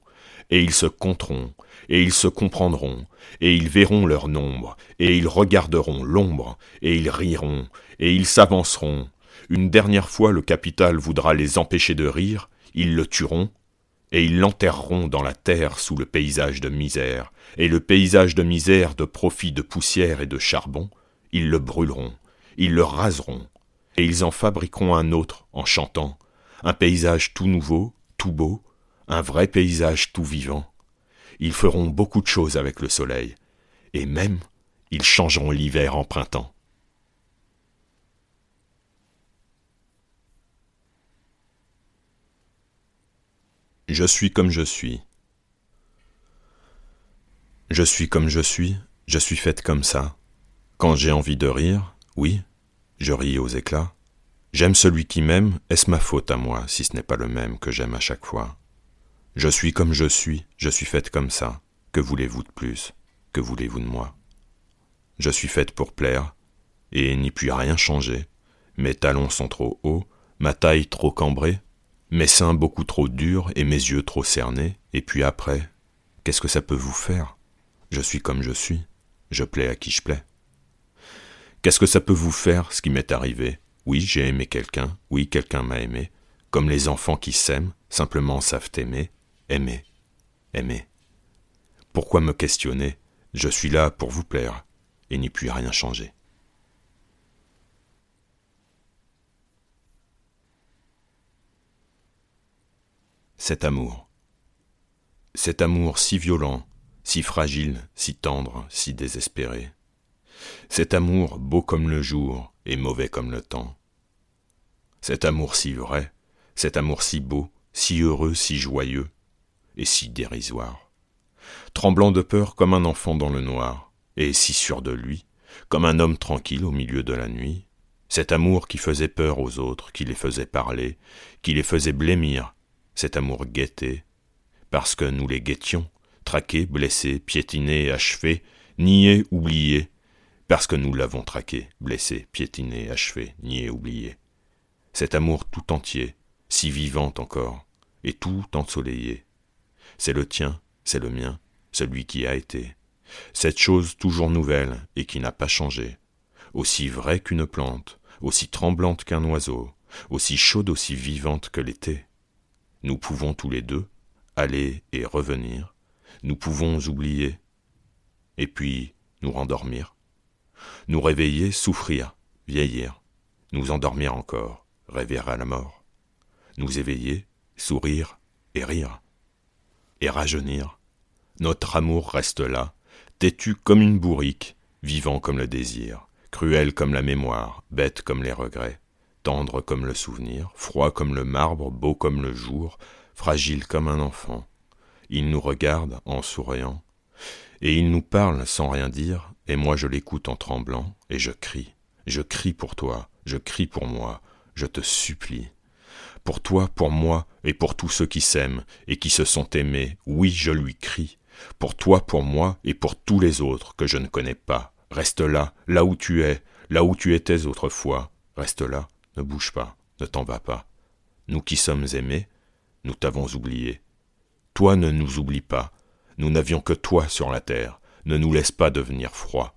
et ils se compteront, et ils se comprendront, et ils verront leur nombre, et ils regarderont l'ombre, et ils riront, et ils s'avanceront. Une dernière fois le capital voudra les empêcher de rire, ils le tueront, et ils l'enterreront dans la terre sous le paysage de misère, et le paysage de misère de profit de poussière et de charbon, ils le brûleront, ils le raseront, et ils en fabriqueront un autre en chantant, un paysage tout nouveau, tout beau, un vrai paysage tout vivant. Ils feront beaucoup de choses avec le soleil, et même ils changeront l'hiver en printemps. Je suis comme je suis. Je suis comme je suis, je suis faite comme ça. Quand j'ai envie de rire, oui, je ris aux éclats. J'aime celui qui m'aime, est-ce ma faute à moi si ce n'est pas le même que j'aime à chaque fois? Je suis comme je suis, je suis faite comme ça. Que voulez-vous de plus? Que voulez-vous de moi? Je suis faite pour plaire, et n'y puis rien changer. Mes talons sont trop hauts, ma taille trop cambrée, mes seins beaucoup trop durs et mes yeux trop cernés, et puis après, qu'est-ce que ça peut vous faire? Je suis comme je suis, je plais à qui je plais. Qu'est-ce que ça peut vous faire, ce qui m'est arrivé? Oui, j'ai aimé quelqu'un, oui, quelqu'un m'a aimé, comme les enfants qui s'aiment, simplement savent aimer, aimer, aimer. Pourquoi me questionner? Je suis là pour vous plaire, et n'y puis rien changer. cet amour. Cet amour si violent, si fragile, si tendre, si désespéré. Cet amour beau comme le jour et mauvais comme le temps. Cet amour si vrai, cet amour si beau, si heureux, si joyeux et si dérisoire. Tremblant de peur comme un enfant dans le noir, et si sûr de lui, comme un homme tranquille au milieu de la nuit, cet amour qui faisait peur aux autres, qui les faisait parler, qui les faisait blêmir, cet amour guetté, parce que nous les guettions, traqués, blessés, piétinés, achevés, niés, oubliés, parce que nous l'avons traqué, blessé, piétiné, achevé, nié, oublié. Cet amour tout entier, si vivant encore, et tout ensoleillé. C'est le tien, c'est le mien, celui qui a été. Cette chose toujours nouvelle et qui n'a pas changé, aussi vraie qu'une plante, aussi tremblante qu'un oiseau, aussi chaude, aussi vivante que l'été. Nous pouvons tous les deux aller et revenir, nous pouvons oublier, et puis nous rendormir, nous réveiller, souffrir, vieillir, nous endormir encore, rêver à la mort, nous éveiller, sourire et rire, et rajeunir. Notre amour reste là, têtu comme une bourrique, vivant comme le désir, cruel comme la mémoire, bête comme les regrets tendre comme le souvenir, froid comme le marbre, beau comme le jour, fragile comme un enfant. Il nous regarde en souriant, et il nous parle sans rien dire, et moi je l'écoute en tremblant, et je crie. Je crie pour toi, je crie pour moi, je te supplie. Pour toi, pour moi, et pour tous ceux qui s'aiment, et qui se sont aimés, oui, je lui crie. Pour toi, pour moi, et pour tous les autres que je ne connais pas. Reste là, là où tu es, là où tu étais autrefois. Reste là, ne bouge pas, ne t'en vas pas. Nous qui sommes aimés, nous t'avons oublié. Toi ne nous oublie pas, nous n'avions que toi sur la terre, ne nous laisse pas devenir froid.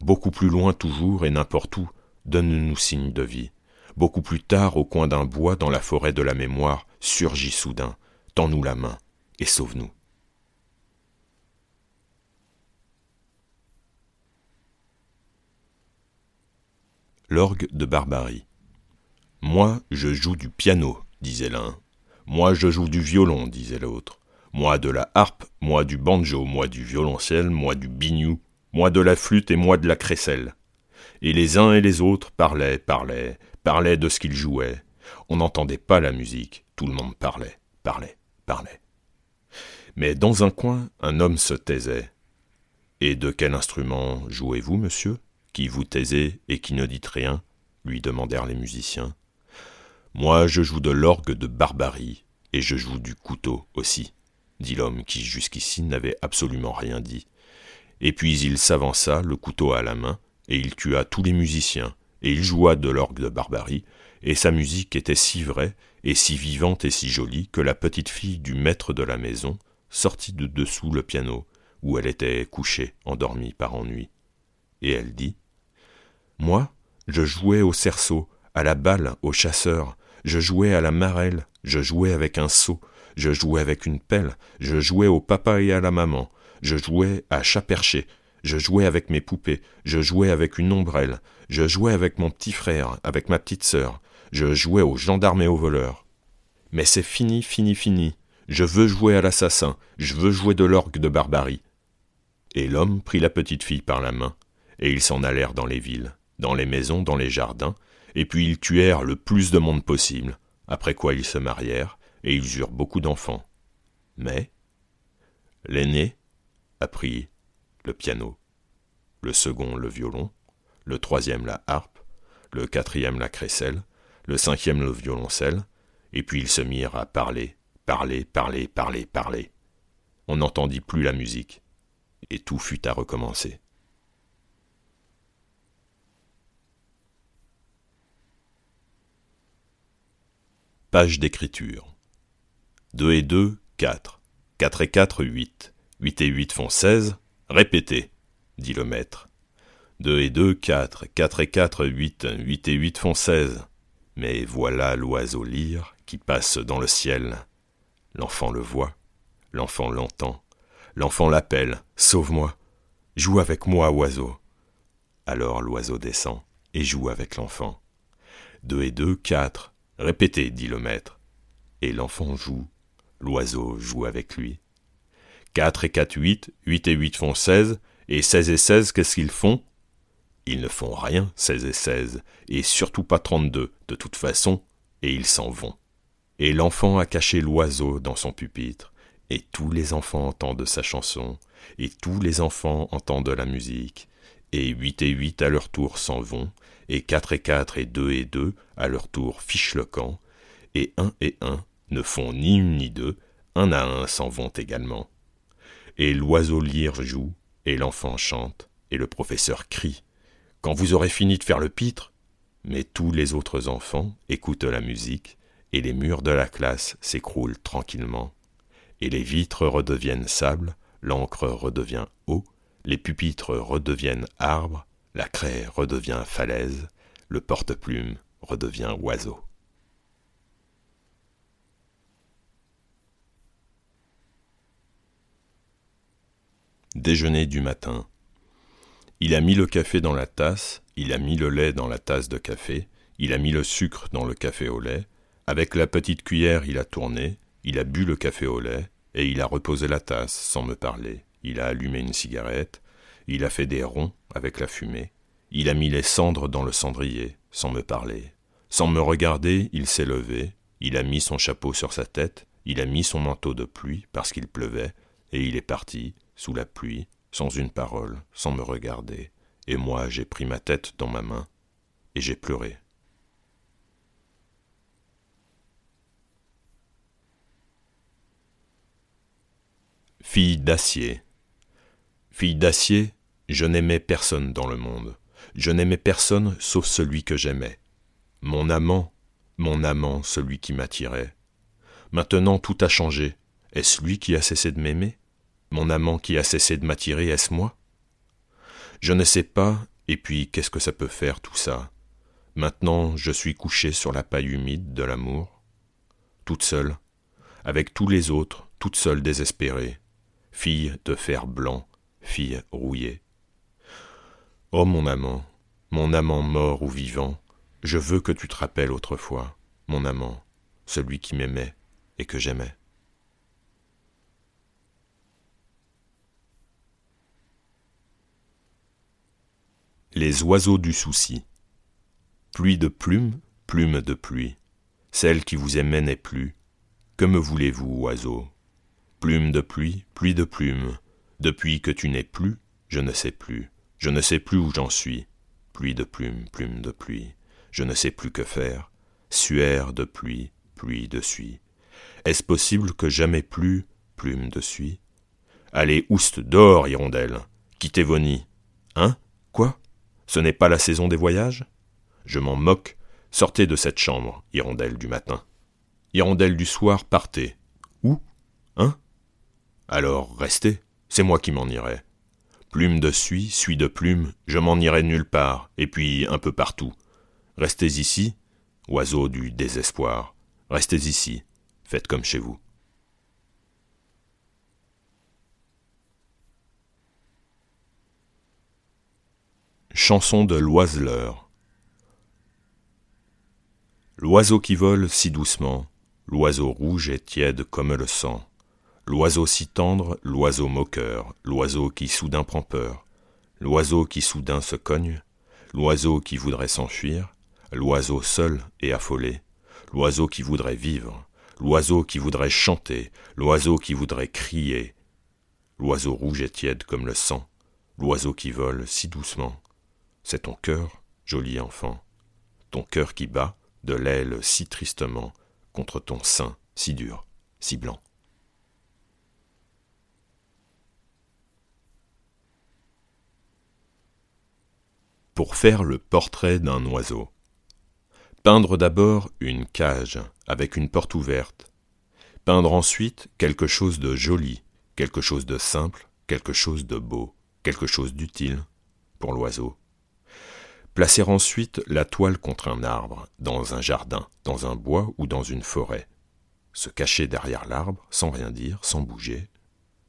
Beaucoup plus loin toujours et n'importe où, donne-nous signe de vie. Beaucoup plus tard, au coin d'un bois, dans la forêt de la mémoire, surgis soudain, tends-nous la main et sauve-nous. L'orgue de Barbarie. Moi, je joue du piano, disait l'un. Moi, je joue du violon, disait l'autre. Moi de la harpe, moi du banjo, moi du violoncelle, moi du biniou, moi de la flûte et moi de la crécelle. et les uns et les autres parlaient, parlaient, parlaient de ce qu'ils jouaient. On n'entendait pas la musique, tout le monde parlait, parlait, parlait. Mais dans un coin, un homme se taisait. Et de quel instrument jouez-vous, monsieur, qui vous taisez et qui ne dites rien? lui demandèrent les musiciens. Moi, je joue de l'orgue de barbarie, et je joue du couteau aussi, dit l'homme qui jusqu'ici n'avait absolument rien dit. Et puis il s'avança, le couteau à la main, et il tua tous les musiciens, et il joua de l'orgue de barbarie, et sa musique était si vraie, et si vivante et si jolie, que la petite fille du maître de la maison sortit de dessous le piano, où elle était couchée, endormie par ennui. Et elle dit Moi, je jouais au cerceau, à la balle, au chasseur, je jouais à la marelle, je jouais avec un seau, je jouais avec une pelle, je jouais au papa et à la maman, je jouais à chat perché, je jouais avec mes poupées, je jouais avec une ombrelle, je jouais avec mon petit frère, avec ma petite sœur, je jouais aux gendarmes et aux voleurs. Mais c'est fini, fini, fini. Je veux jouer à l'assassin, je veux jouer de l'orgue de barbarie. Et l'homme prit la petite fille par la main, et ils s'en allèrent dans les villes, dans les maisons, dans les jardins, et puis ils tuèrent le plus de monde possible, après quoi ils se marièrent, et ils eurent beaucoup d'enfants. Mais l'aîné apprit le piano, le second le violon, le troisième la harpe, le quatrième la crécelle, le cinquième le violoncelle, et puis ils se mirent à parler, parler, parler, parler, parler. On n'entendit plus la musique, et tout fut à recommencer. Page d'écriture. 2 et 2, 4. 4 et 4, 8. 8 et 8 font 16. Répétez, dit le maître. 2 et 2, 4. 4 et 4, 8. 8 et 8 font 16. Mais voilà l'oiseau lyre qui passe dans le ciel. L'enfant le voit, l'enfant l'entend, l'enfant l'appelle, Sauve-moi, joue avec moi, oiseau. Alors l'oiseau descend et joue avec l'enfant. Deux et deux, quatre. Répétez, dit le maître. Et l'enfant joue, l'oiseau joue avec lui. Quatre et quatre, huit, huit et huit font seize, et seize et seize, qu'est-ce qu'ils font? Ils ne font rien, seize et seize, et surtout pas trente-deux, de toute façon, et ils s'en vont. Et l'enfant a caché l'oiseau dans son pupitre, et tous les enfants entendent sa chanson, et tous les enfants entendent la musique, et huit et huit à leur tour s'en vont, et quatre et quatre et deux et deux à leur tour fichent le camp, et un et un ne font ni une ni deux, un à un s'en vont également. Et l'oiseau lyre joue, et l'enfant chante, et le professeur crie. Quand vous aurez fini de faire le pitre, mais tous les autres enfants écoutent la musique, et les murs de la classe s'écroulent tranquillement, et les vitres redeviennent sable, l'encre redevient eau, les pupitres redeviennent arbres, la craie redevient falaise, le porte-plume redevient oiseau. Déjeuner du matin. Il a mis le café dans la tasse, il a mis le lait dans la tasse de café, il a mis le sucre dans le café au lait, avec la petite cuillère il a tourné, il a bu le café au lait, et il a reposé la tasse sans me parler. Il a allumé une cigarette, il a fait des ronds avec la fumée, il a mis les cendres dans le cendrier, sans me parler. Sans me regarder, il s'est levé, il a mis son chapeau sur sa tête, il a mis son manteau de pluie parce qu'il pleuvait, et il est parti, sous la pluie, sans une parole, sans me regarder, et moi j'ai pris ma tête dans ma main, et j'ai pleuré. Fille d'acier. Fille d'acier, je n'aimais personne dans le monde. Je n'aimais personne sauf celui que j'aimais. Mon amant, mon amant, celui qui m'attirait. Maintenant tout a changé. Est-ce lui qui a cessé de m'aimer? Mon amant qui a cessé de m'attirer, est-ce moi? Je ne sais pas, et puis qu'est-ce que ça peut faire tout ça? Maintenant je suis couché sur la paille humide de l'amour, toute seule, avec tous les autres, toute seule désespérée, fille de fer blanc, fille rouillée. Oh mon amant, mon amant mort ou vivant, je veux que tu te rappelles autrefois, mon amant, celui qui m'aimait et que j'aimais. Les oiseaux du souci. Pluie de plumes, plume de pluie, celle qui vous aimait n'est plus. Que me voulez-vous, oiseau? Plume de pluie, pluie de plume, depuis que tu n'es plus, je ne sais plus, je ne sais plus où j'en suis. Pluie de plume, plume de pluie, je ne sais plus que faire. Suaire de pluie, pluie de suie. Est-ce possible que jamais plus, plume de suie? Allez, ouste, dehors, hirondelle, quittez vos nids. Hein? Quoi? Ce n'est pas la saison des voyages? Je m'en moque. Sortez de cette chambre, hirondelle du matin. Hirondelle du soir, partez. Où? Hein? Alors restez, c'est moi qui m'en irai. Plume de suie, suie de plume, je m'en irai nulle part, et puis un peu partout. Restez ici, oiseaux du désespoir, restez ici, faites comme chez vous. Chanson de l'oiseleur. L'oiseau qui vole si doucement, l'oiseau rouge et tiède comme le sang, l'oiseau si tendre, l'oiseau moqueur, l'oiseau qui soudain prend peur, l'oiseau qui soudain se cogne, l'oiseau qui voudrait s'enfuir, l'oiseau seul et affolé, l'oiseau qui voudrait vivre, l'oiseau qui voudrait chanter, l'oiseau qui voudrait crier, l'oiseau rouge et tiède comme le sang, l'oiseau qui vole si doucement, c'est ton cœur, joli enfant, ton cœur qui bat de l'aile si tristement contre ton sein si dur, si blanc. Pour faire le portrait d'un oiseau. Peindre d'abord une cage avec une porte ouverte. Peindre ensuite quelque chose de joli, quelque chose de simple, quelque chose de beau, quelque chose d'utile pour l'oiseau. Placer ensuite la toile contre un arbre, dans un jardin, dans un bois ou dans une forêt. Se cacher derrière l'arbre, sans rien dire, sans bouger.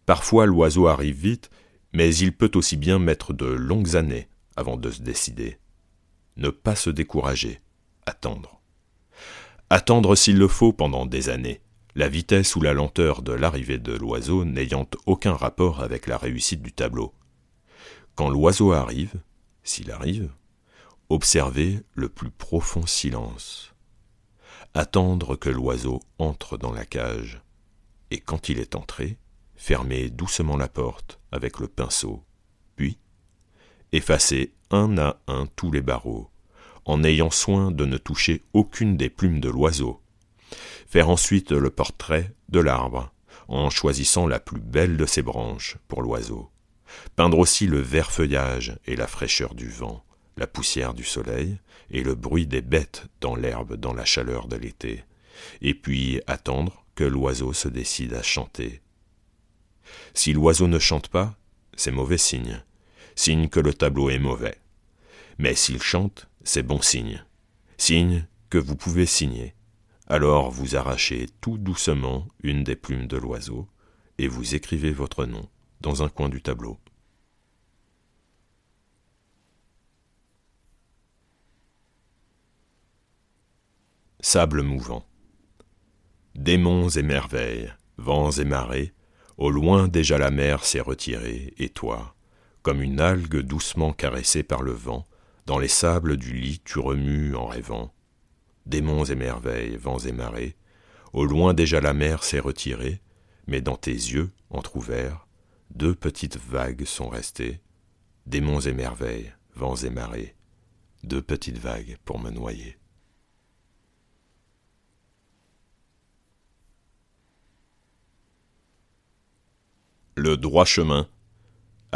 Parfois l'oiseau arrive vite, mais il peut aussi bien mettre de longues années avant de se décider. Ne pas se décourager, attendre. Attendre s'il le faut pendant des années, la vitesse ou la lenteur de l'arrivée de l'oiseau n'ayant aucun rapport avec la réussite du tableau. Quand l'oiseau arrive, s'il arrive, Observer le plus profond silence. Attendre que l'oiseau entre dans la cage. Et quand il est entré, fermer doucement la porte avec le pinceau. Puis, effacer un à un tous les barreaux, en ayant soin de ne toucher aucune des plumes de l'oiseau. Faire ensuite le portrait de l'arbre, en choisissant la plus belle de ses branches pour l'oiseau. Peindre aussi le vert feuillage et la fraîcheur du vent la poussière du soleil et le bruit des bêtes dans l'herbe dans la chaleur de l'été, et puis attendre que l'oiseau se décide à chanter. Si l'oiseau ne chante pas, c'est mauvais signe, signe que le tableau est mauvais. Mais s'il chante, c'est bon signe, signe que vous pouvez signer. Alors vous arrachez tout doucement une des plumes de l'oiseau, et vous écrivez votre nom dans un coin du tableau. sable mouvant. Démons et merveilles, vents et marées, au loin déjà la mer s'est retirée, et toi, comme une algue doucement caressée par le vent, dans les sables du lit tu remues en rêvant. Démons et merveilles, vents et marées, au loin déjà la mer s'est retirée, mais dans tes yeux, entr'ouverts, deux petites vagues sont restées. Démons et merveilles, vents et marées, deux petites vagues pour me noyer. le droit chemin.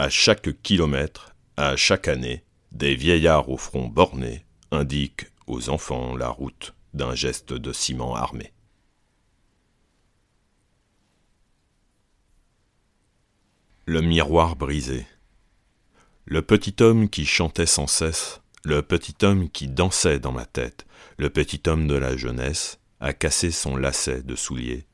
À chaque kilomètre, à chaque année, des vieillards au front borné indiquent aux enfants la route d'un geste de ciment armé. Le miroir brisé. Le petit homme qui chantait sans cesse, le petit homme qui dansait dans ma tête, le petit homme de la jeunesse, a cassé son lacet de soulier,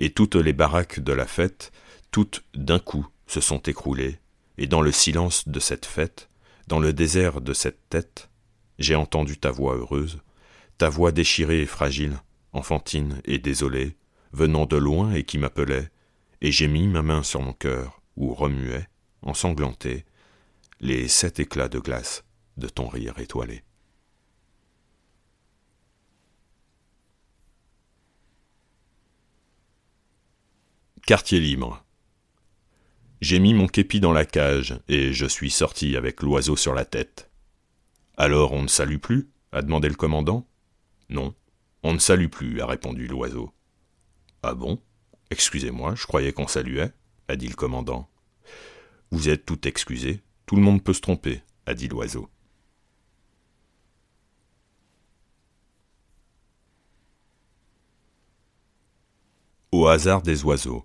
et toutes les baraques de la fête toutes d'un coup se sont écroulées, et dans le silence de cette fête, dans le désert de cette tête, j'ai entendu ta voix heureuse, ta voix déchirée et fragile, enfantine et désolée, venant de loin et qui m'appelait, et j'ai mis ma main sur mon cœur, où remuait, ensanglanté, les sept éclats de glace de ton rire étoilé. Quartier libre. J'ai mis mon képi dans la cage et je suis sorti avec l'oiseau sur la tête. Alors on ne salue plus? a demandé le commandant. Non, on ne salue plus, a répondu l'oiseau. Ah bon? Excusez-moi, je croyais qu'on saluait, a dit le commandant. Vous êtes tout excusé, tout le monde peut se tromper, a dit l'oiseau. Au hasard des oiseaux.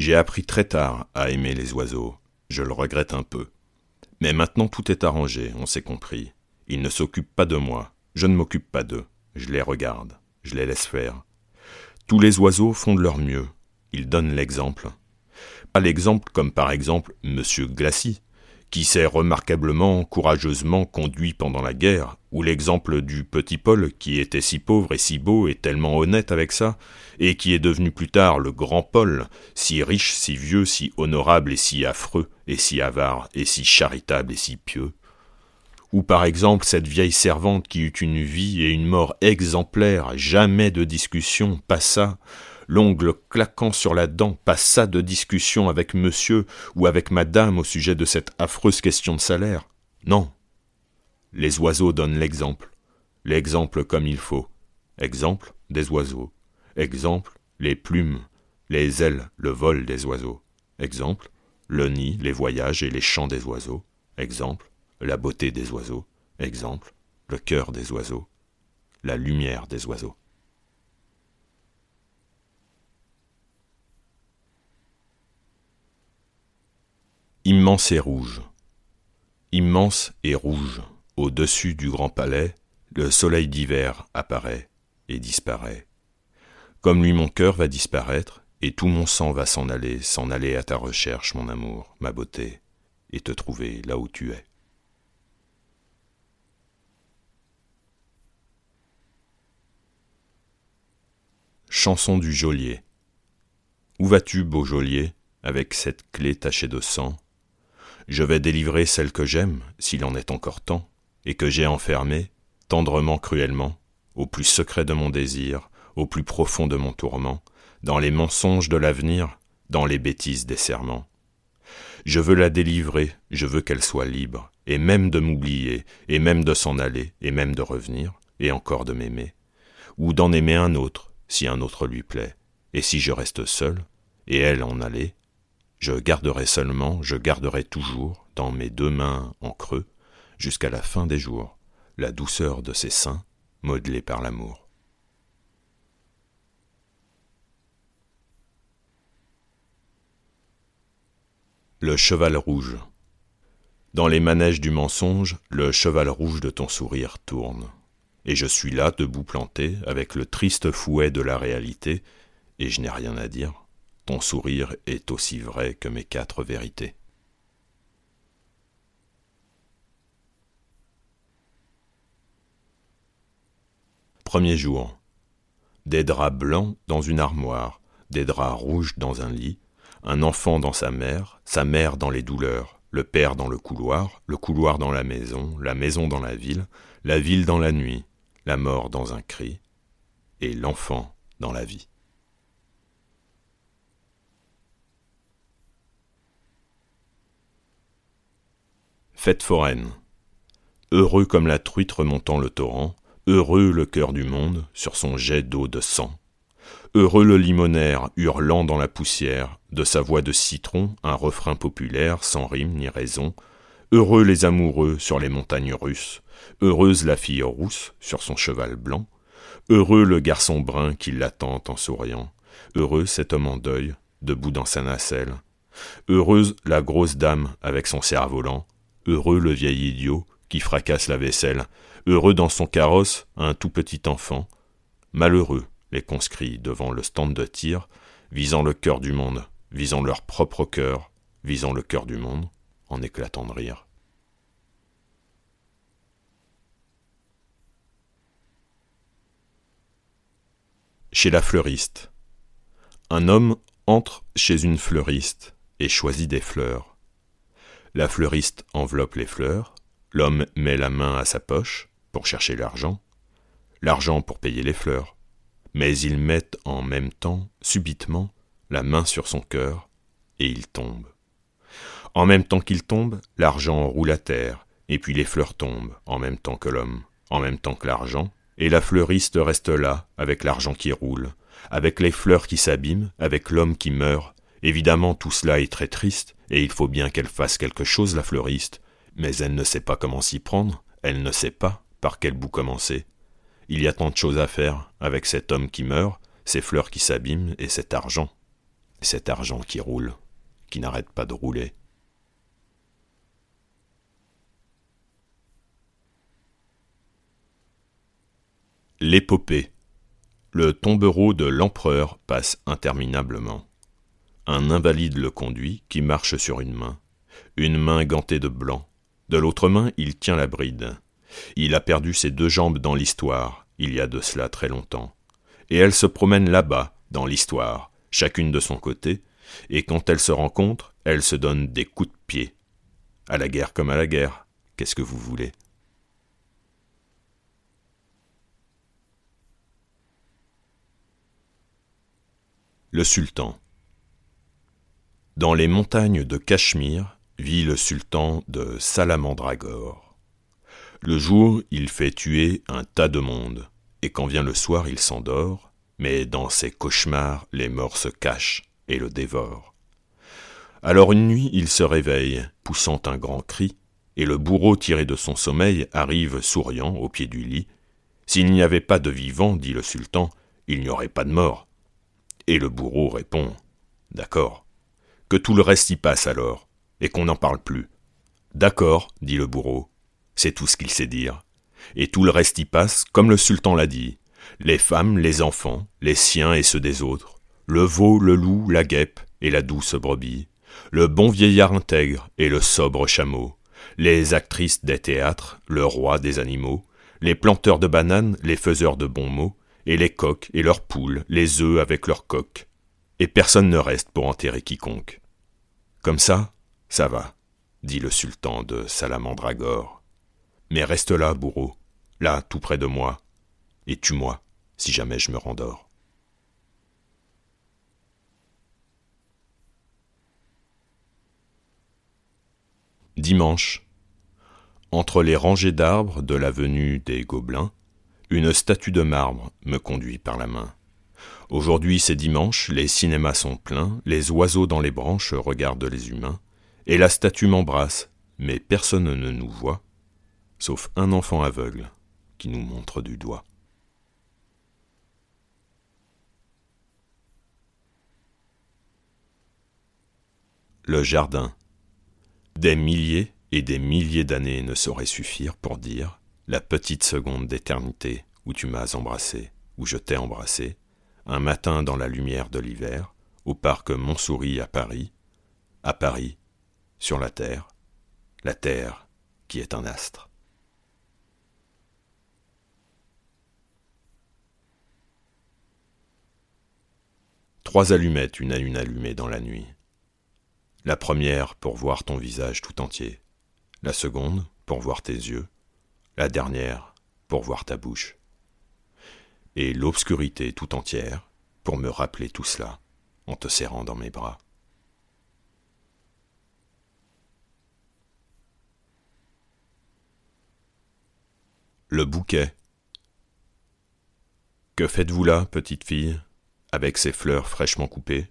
J'ai appris très tard à aimer les oiseaux. Je le regrette un peu. Mais maintenant tout est arrangé, on s'est compris. Ils ne s'occupent pas de moi. Je ne m'occupe pas d'eux. Je les regarde. Je les laisse faire. Tous les oiseaux font de leur mieux. Ils donnent l'exemple. Pas l'exemple comme par exemple Monsieur Glacy, qui s'est remarquablement, courageusement conduit pendant la guerre, ou l'exemple du petit Paul, qui était si pauvre et si beau et tellement honnête avec ça, et qui est devenu plus tard le grand Paul, si riche, si vieux, si honorable et si affreux, et si avare, et si charitable et si pieux. Ou par exemple cette vieille servante qui eut une vie et une mort exemplaires, jamais de discussion, passa, l'ongle claquant sur la dent, passa de discussion avec monsieur ou avec madame au sujet de cette affreuse question de salaire. Non. Les oiseaux donnent l'exemple. L'exemple comme il faut. Exemple des oiseaux. Exemple les plumes, les ailes, le vol des oiseaux. Exemple le nid, les voyages et les chants des oiseaux. Exemple la beauté des oiseaux. Exemple le cœur des oiseaux. La lumière des oiseaux. Immense et rouge. Immense et rouge, au-dessus du grand palais, le soleil d'hiver apparaît et disparaît. Comme lui mon cœur va disparaître, et tout mon sang va s'en aller, s'en aller à ta recherche, mon amour, ma beauté, et te trouver là où tu es. Chanson du geôlier. Où vas-tu, beau geôlier, avec cette clé tachée de sang je vais délivrer celle que j'aime, s'il en est encore temps, et que j'ai enfermée, tendrement, cruellement, au plus secret de mon désir, au plus profond de mon tourment, dans les mensonges de l'avenir, dans les bêtises des serments. Je veux la délivrer, je veux qu'elle soit libre, et même de m'oublier, et même de s'en aller, et même de revenir, et encore de m'aimer, ou d'en aimer un autre, si un autre lui plaît, et si je reste seul, et elle en aller, je garderai seulement, je garderai toujours, dans mes deux mains en creux, jusqu'à la fin des jours, la douceur de ses seins, modelée par l'amour. Le cheval rouge. Dans les manèges du mensonge, le cheval rouge de ton sourire tourne. Et je suis là, debout planté, avec le triste fouet de la réalité, et je n'ai rien à dire. Ton sourire est aussi vrai que mes quatre vérités. Premier jour. Des draps blancs dans une armoire, des draps rouges dans un lit, un enfant dans sa mère, sa mère dans les douleurs, le père dans le couloir, le couloir dans la maison, la maison dans la ville, la ville dans la nuit, la mort dans un cri, et l'enfant dans la vie. Fête foraine. Heureux comme la truite remontant le torrent, heureux le cœur du monde sur son jet d'eau de sang. Heureux le limonaire hurlant dans la poussière, de sa voix de citron un refrain populaire sans rime ni raison. Heureux les amoureux sur les montagnes russes, heureuse la fille rousse sur son cheval blanc. Heureux le garçon brun qui l'attend en souriant. Heureux cet homme en deuil, debout dans sa nacelle. Heureuse la grosse dame avec son cerf-volant, Heureux le vieil idiot qui fracasse la vaisselle, heureux dans son carrosse un tout petit enfant, malheureux les conscrits devant le stand de tir, visant le cœur du monde, visant leur propre cœur, visant le cœur du monde, en éclatant de rire. Chez la fleuriste. Un homme entre chez une fleuriste et choisit des fleurs. La fleuriste enveloppe les fleurs, L'homme met la main à sa poche pour chercher l'argent, l'argent pour payer les fleurs, mais il met en même temps, subitement, la main sur son cœur, et il tombe. En même temps qu'il tombe, l'argent roule à terre, et puis les fleurs tombent, en même temps que l'homme, en même temps que l'argent, et la fleuriste reste là, avec l'argent qui roule, avec les fleurs qui s'abîment, avec l'homme qui meurt. Évidemment, tout cela est très triste, et il faut bien qu'elle fasse quelque chose, la fleuriste, mais elle ne sait pas comment s'y prendre, elle ne sait pas par quel bout commencer. Il y a tant de choses à faire avec cet homme qui meurt, ces fleurs qui s'abîment et cet argent. Cet argent qui roule, qui n'arrête pas de rouler. L'épopée. Le tombereau de l'empereur passe interminablement. Un invalide le conduit, qui marche sur une main, une main gantée de blanc. De l'autre main, il tient la bride. Il a perdu ses deux jambes dans l'histoire, il y a de cela très longtemps. Et elles se promènent là-bas, dans l'histoire, chacune de son côté, et quand elles se rencontrent, elles se donnent des coups de pied. À la guerre comme à la guerre, qu'est-ce que vous voulez? Le sultan. Dans les montagnes de Cachemire vit le sultan de Salamandragore. Le jour, il fait tuer un tas de monde, et quand vient le soir, il s'endort, mais dans ses cauchemars, les morts se cachent et le dévorent. Alors une nuit, il se réveille, poussant un grand cri, et le bourreau tiré de son sommeil arrive souriant au pied du lit. S'il n'y avait pas de vivant, dit le sultan, il n'y aurait pas de mort. Et le bourreau répond D'accord. Que tout le reste y passe alors, et qu'on n'en parle plus. D'accord, dit le bourreau. C'est tout ce qu'il sait dire. Et tout le reste y passe, comme le sultan l'a dit. Les femmes, les enfants, les siens et ceux des autres. Le veau, le loup, la guêpe et la douce brebis. Le bon vieillard intègre et le sobre chameau. Les actrices des théâtres, le roi des animaux. Les planteurs de bananes, les faiseurs de bons mots et les coqs et leurs poules, les œufs avec leurs coqs. Et personne ne reste pour enterrer quiconque. Comme ça, ça va, dit le sultan de Salamandragore. Mais reste là, bourreau, là, tout près de moi, et tue-moi, si jamais je me rendors. Dimanche. Entre les rangées d'arbres de l'avenue des Gobelins, une statue de marbre me conduit par la main. Aujourd'hui c'est dimanche, les cinémas sont pleins, les oiseaux dans les branches regardent les humains, et la statue m'embrasse, mais personne ne nous voit, sauf un enfant aveugle qui nous montre du doigt. Le jardin. Des milliers et des milliers d'années ne sauraient suffire pour dire la petite seconde d'éternité où tu m'as embrassé, où je t'ai embrassé, un matin dans la lumière de l'hiver, au parc Montsouris à Paris, à Paris, sur la terre, la terre qui est un astre. Trois allumettes une à une allumées dans la nuit. La première pour voir ton visage tout entier, la seconde pour voir tes yeux, la dernière pour voir ta bouche. Et l'obscurité tout entière pour me rappeler tout cela en te serrant dans mes bras. Le bouquet. Que faites-vous là, petite fille, avec ces fleurs fraîchement coupées?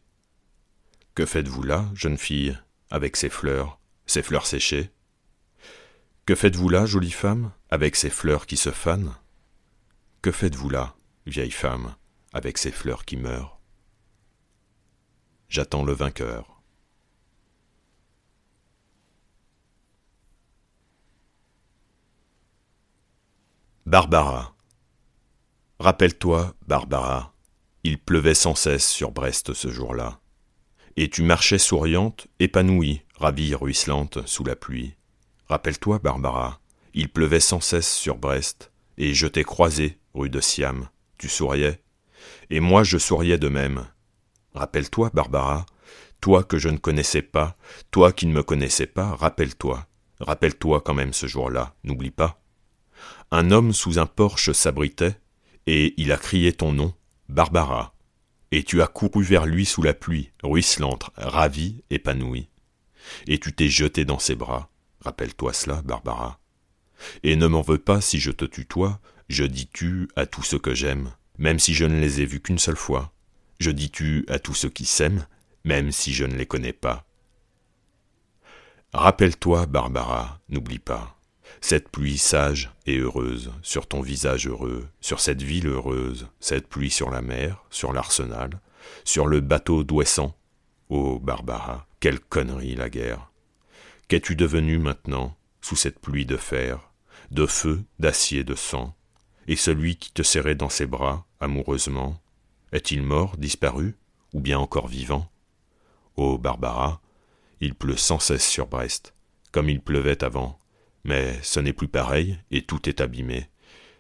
Que faites-vous là, jeune fille, avec ces fleurs, ces fleurs séchées? Que faites-vous là, jolie femme, avec ces fleurs qui se fanent? Que faites-vous là, vieille femme, avec ces fleurs qui meurent J'attends le vainqueur. Barbara. Rappelle-toi, Barbara, il pleuvait sans cesse sur Brest ce jour-là, et tu marchais souriante, épanouie, ravie, ruisselante sous la pluie. Rappelle-toi, Barbara, il pleuvait sans cesse sur Brest, et je t'ai croisé, rue de Siam, tu souriais, et moi je souriais de même. Rappelle-toi, Barbara, toi que je ne connaissais pas, toi qui ne me connaissais pas, rappelle-toi, rappelle-toi quand même ce jour-là, n'oublie pas. Un homme sous un porche s'abritait, et il a crié ton nom, Barbara, et tu as couru vers lui sous la pluie, ruisselante, ravie, épanouie. Et tu t'es jeté dans ses bras, rappelle-toi cela, Barbara. Et ne m'en veux pas si je te tutoie, je dis tu à tous ceux que j'aime, même si je ne les ai vus qu'une seule fois. Je dis tu à tous ceux qui s'aiment, même si je ne les connais pas. Rappelle-toi, Barbara, n'oublie pas, cette pluie sage et heureuse sur ton visage heureux, sur cette ville heureuse, cette pluie sur la mer, sur l'arsenal, sur le bateau d'Ouessant. Ô Barbara, quelle connerie la guerre. Qu'es-tu devenu maintenant, sous cette pluie de fer, de feu, d'acier, de sang? Et celui qui te serrait dans ses bras, amoureusement, est-il mort, disparu, ou bien encore vivant? Ô Barbara, il pleut sans cesse sur Brest, comme il pleuvait avant, mais ce n'est plus pareil, et tout est abîmé.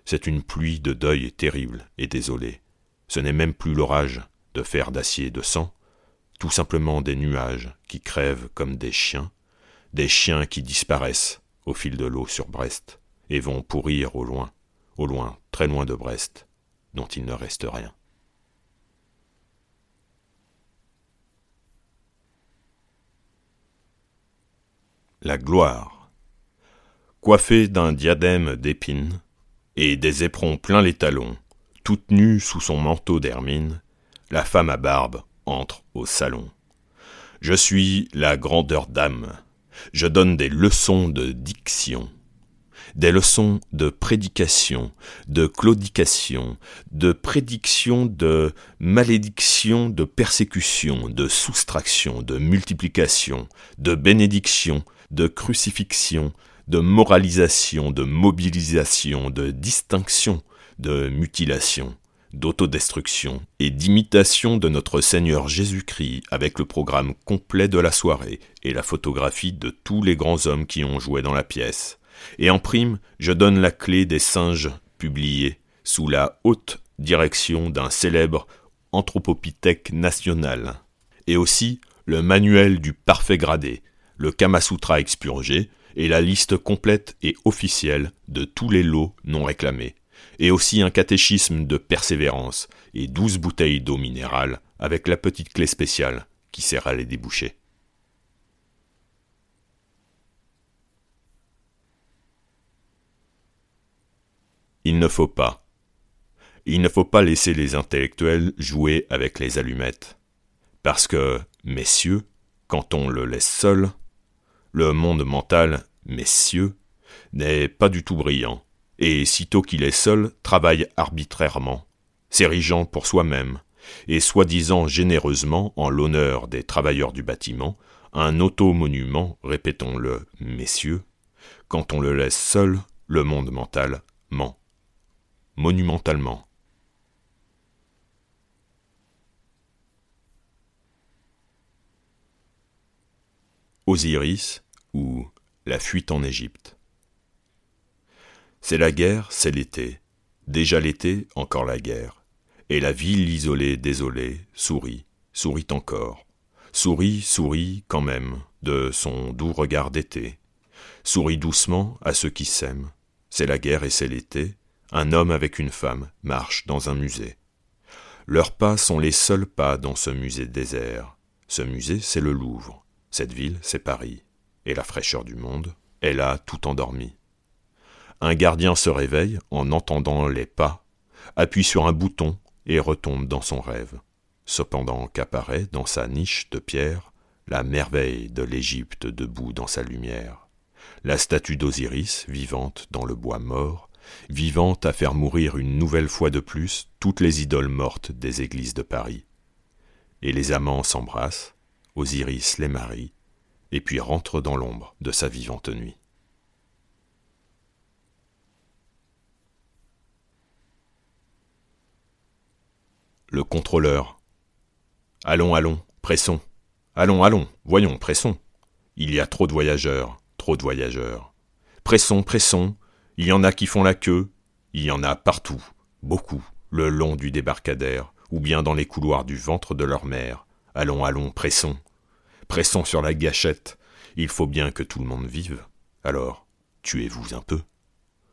C'est une pluie de deuil terrible et désolée. Ce n'est même plus l'orage, de fer d'acier et de sang, tout simplement des nuages qui crèvent comme des chiens, des chiens qui disparaissent au fil de l'eau sur Brest, et vont pourrir au loin, au loin, très loin de Brest, dont il ne reste rien. la gloire. Coiffée d'un diadème d'épines et des éperons pleins les talons, toute nue sous son manteau d'hermine, la femme à barbe entre au salon. Je suis la grandeur d'âme, je donne des leçons de diction, des leçons de prédication, de claudication, de prédiction, de malédiction, de persécution, de soustraction, de multiplication, de bénédiction, de crucifixion, de moralisation, de mobilisation, de distinction, de mutilation, d'autodestruction et d'imitation de notre Seigneur Jésus-Christ avec le programme complet de la soirée et la photographie de tous les grands hommes qui ont joué dans la pièce. Et en prime, je donne la clé des singes publiés sous la haute direction d'un célèbre anthropopithèque national, et aussi le manuel du parfait gradé, le Kamasutra expurgé et la liste complète et officielle de tous les lots non réclamés, et aussi un catéchisme de persévérance et douze bouteilles d'eau minérale avec la petite clé spéciale qui sert à les déboucher. Il ne faut pas. Il ne faut pas laisser les intellectuels jouer avec les allumettes. Parce que, messieurs, quand on le laisse seul, le monde mental, messieurs, n'est pas du tout brillant, et sitôt qu'il est seul, travaille arbitrairement, s'érigeant pour soi-même, et soi-disant généreusement en l'honneur des travailleurs du bâtiment, un auto-monument, répétons-le, messieurs, quand on le laisse seul, le monde mental ment. Monumentalement. Osiris ou La fuite en Égypte. C'est la guerre, c'est l'été. Déjà l'été, encore la guerre. Et la ville isolée, désolée, sourit, sourit encore. Sourit, sourit quand même, de son doux regard d'été. Sourit doucement à ceux qui s'aiment. C'est la guerre et c'est l'été. Un homme avec une femme marche dans un musée. Leurs pas sont les seuls pas dans ce musée désert. Ce musée, c'est le Louvre. Cette ville, c'est Paris, et la fraîcheur du monde, elle a tout endormi. Un gardien se réveille en entendant les pas, appuie sur un bouton et retombe dans son rêve, cependant qu'apparaît dans sa niche de pierre la merveille de l'Égypte debout dans sa lumière, la statue d'Osiris vivante dans le bois mort, vivante à faire mourir une nouvelle fois de plus toutes les idoles mortes des églises de Paris. Et les amants s'embrassent, Osiris les marie, et puis rentre dans l'ombre de sa vivante nuit. Le contrôleur. Allons, allons, pressons. Allons, allons, voyons, pressons. Il y a trop de voyageurs, trop de voyageurs. Pressons, pressons. Il y en a qui font la queue. Il y en a partout, beaucoup, le long du débarcadère, ou bien dans les couloirs du ventre de leur mère. Allons, allons, pressons. Pressons sur la gâchette, il faut bien que tout le monde vive. Alors, tuez-vous un peu.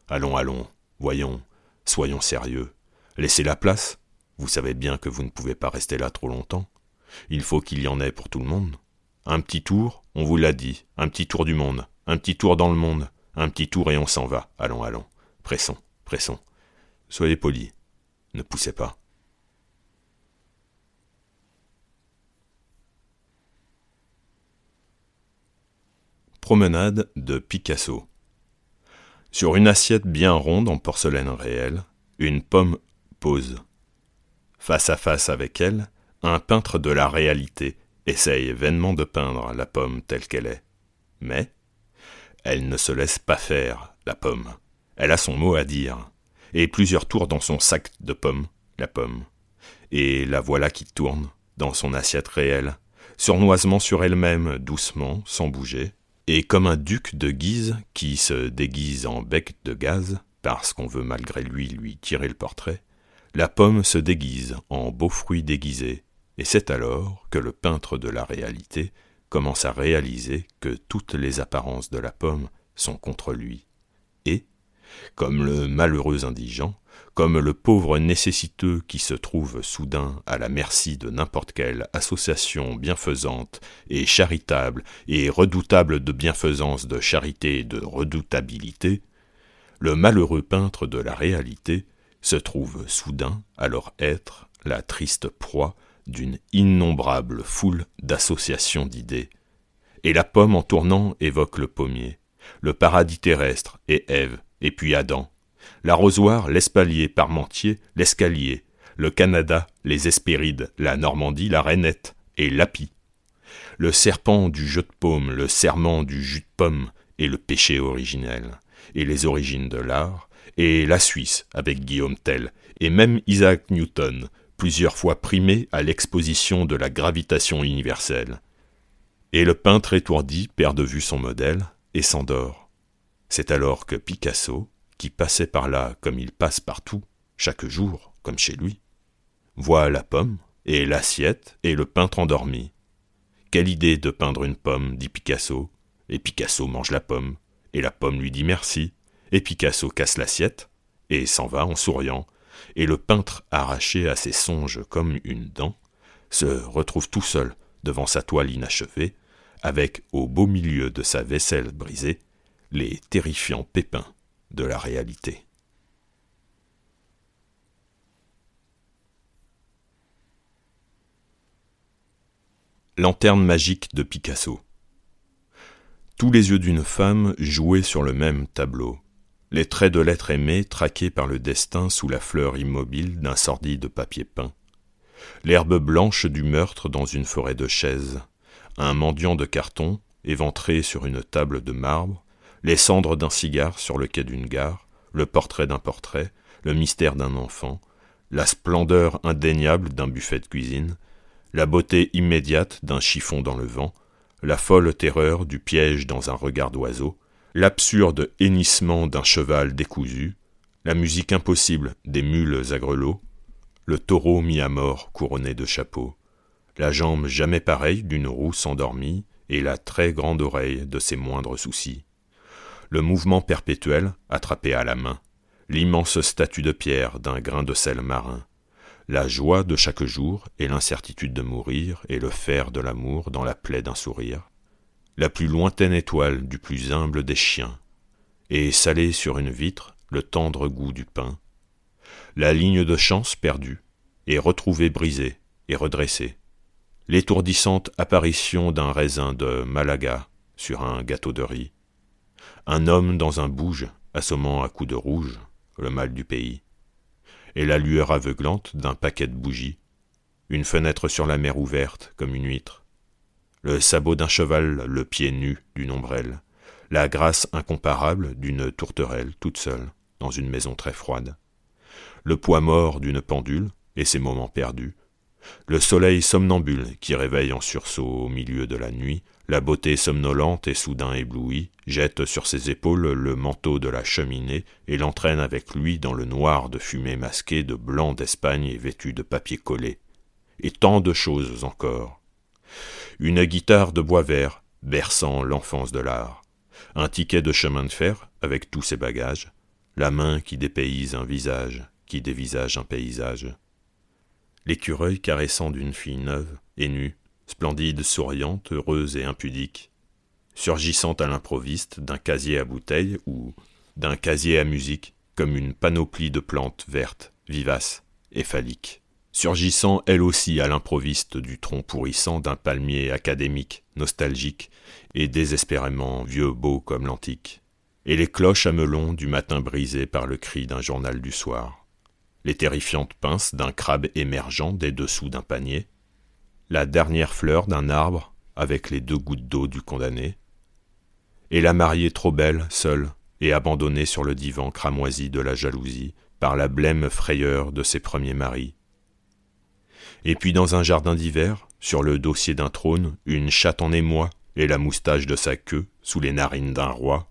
Allons, allons, voyons, soyons sérieux. Laissez la place. Vous savez bien que vous ne pouvez pas rester là trop longtemps. Il faut qu'il y en ait pour tout le monde. Un petit tour, on vous l'a dit, un petit tour du monde, un petit tour dans le monde, un petit tour et on s'en va. Allons, allons. Pressons, pressons. Soyez polis. Ne poussez pas. Promenade de Picasso. Sur une assiette bien ronde en porcelaine réelle, une pomme pose. Face à face avec elle, un peintre de la réalité essaye vainement de peindre la pomme telle qu'elle est. Mais elle ne se laisse pas faire, la pomme. Elle a son mot à dire, et plusieurs tours dans son sac de pommes, la pomme. Et la voilà qui tourne, dans son assiette réelle, sournoisement sur elle-même, doucement, sans bouger, et comme un duc de Guise qui se déguise en bec de gaz, parce qu'on veut malgré lui lui tirer le portrait, la pomme se déguise en beau fruit déguisé, et c'est alors que le peintre de la réalité commence à réaliser que toutes les apparences de la pomme sont contre lui, et, comme le malheureux indigent, comme le pauvre nécessiteux qui se trouve soudain à la merci de n'importe quelle association bienfaisante et charitable et redoutable de bienfaisance, de charité et de redoutabilité, le malheureux peintre de la réalité se trouve soudain leur être la triste proie d'une innombrable foule d'associations d'idées. Et la pomme en tournant évoque le pommier, le paradis terrestre et Ève, et puis Adam, l'arrosoir, l'espalier, Parmentier, l'escalier, le Canada, les Hespérides, la Normandie, la Rainette et l'Api. Le serpent du jeu de paume, le serment du jus de pomme et le péché originel, et les origines de l'art, et la Suisse avec Guillaume Tell, et même Isaac Newton, plusieurs fois primé à l'exposition de la gravitation universelle. Et le peintre étourdi perd de vue son modèle et s'endort. C'est alors que Picasso, qui passait par là comme il passe partout, chaque jour, comme chez lui, voit la pomme, et l'assiette, et le peintre endormi. Quelle idée de peindre une pomme, dit Picasso, et Picasso mange la pomme, et la pomme lui dit merci, et Picasso casse l'assiette, et s'en va en souriant, et le peintre, arraché à ses songes comme une dent, se retrouve tout seul devant sa toile inachevée, avec au beau milieu de sa vaisselle brisée les terrifiants pépins de la réalité. Lanterne magique de Picasso. Tous les yeux d'une femme jouaient sur le même tableau, les traits de l'être aimé traqués par le destin sous la fleur immobile d'un sordide papier peint, l'herbe blanche du meurtre dans une forêt de chaises, un mendiant de carton éventré sur une table de marbre, les cendres d'un cigare sur le quai d'une gare, le portrait d'un portrait, le mystère d'un enfant, la splendeur indéniable d'un buffet de cuisine, la beauté immédiate d'un chiffon dans le vent, la folle terreur du piège dans un regard d'oiseau, l'absurde hennissement d'un cheval décousu, la musique impossible des mules à grelots, le taureau mis à mort couronné de chapeaux, la jambe jamais pareille d'une rousse endormie et la très grande oreille de ses moindres soucis. Le mouvement perpétuel, attrapé à la main, l'immense statue de pierre d'un grain de sel marin, la joie de chaque jour et l'incertitude de mourir et le fer de l'amour dans la plaie d'un sourire, la plus lointaine étoile du plus humble des chiens, et salé sur une vitre le tendre goût du pain, la ligne de chance perdue, et retrouvée brisée et redressée, l'étourdissante apparition d'un raisin de Malaga sur un gâteau de riz, un homme dans un bouge, assommant à coups de rouge le mal du pays, et la lueur aveuglante d'un paquet de bougies, une fenêtre sur la mer ouverte comme une huître, le sabot d'un cheval, le pied nu d'une ombrelle, la grâce incomparable d'une tourterelle toute seule dans une maison très froide, le poids mort d'une pendule et ses moments perdus, le soleil somnambule qui réveille en sursaut au milieu de la nuit, la beauté somnolente et soudain éblouie, jette sur ses épaules le manteau de la cheminée et l'entraîne avec lui dans le noir de fumée masquée de blanc d'Espagne et vêtu de papier collé. Et tant de choses encore. Une guitare de bois vert, berçant l'enfance de l'art. un ticket de chemin de fer avec tous ses bagages, la main qui dépayse un visage, qui dévisage un paysage. L'écureuil caressant d'une fille neuve et nue, splendide, souriante, heureuse et impudique, surgissant à l'improviste d'un casier à bouteilles ou d'un casier à musique, comme une panoplie de plantes vertes, vivaces et phalliques, surgissant elle aussi à l'improviste du tronc pourrissant d'un palmier académique, nostalgique et désespérément vieux beau comme l'antique, et les cloches à melon du matin brisées par le cri d'un journal du soir, les terrifiantes pinces d'un crabe émergeant des dessous d'un panier, la dernière fleur d'un arbre avec les deux gouttes d'eau du condamné, et la mariée trop belle, seule, et abandonnée sur le divan cramoisi de la jalousie par la blême frayeur de ses premiers maris. Et puis dans un jardin d'hiver, sur le dossier d'un trône, une chatte en émoi et la moustache de sa queue sous les narines d'un roi.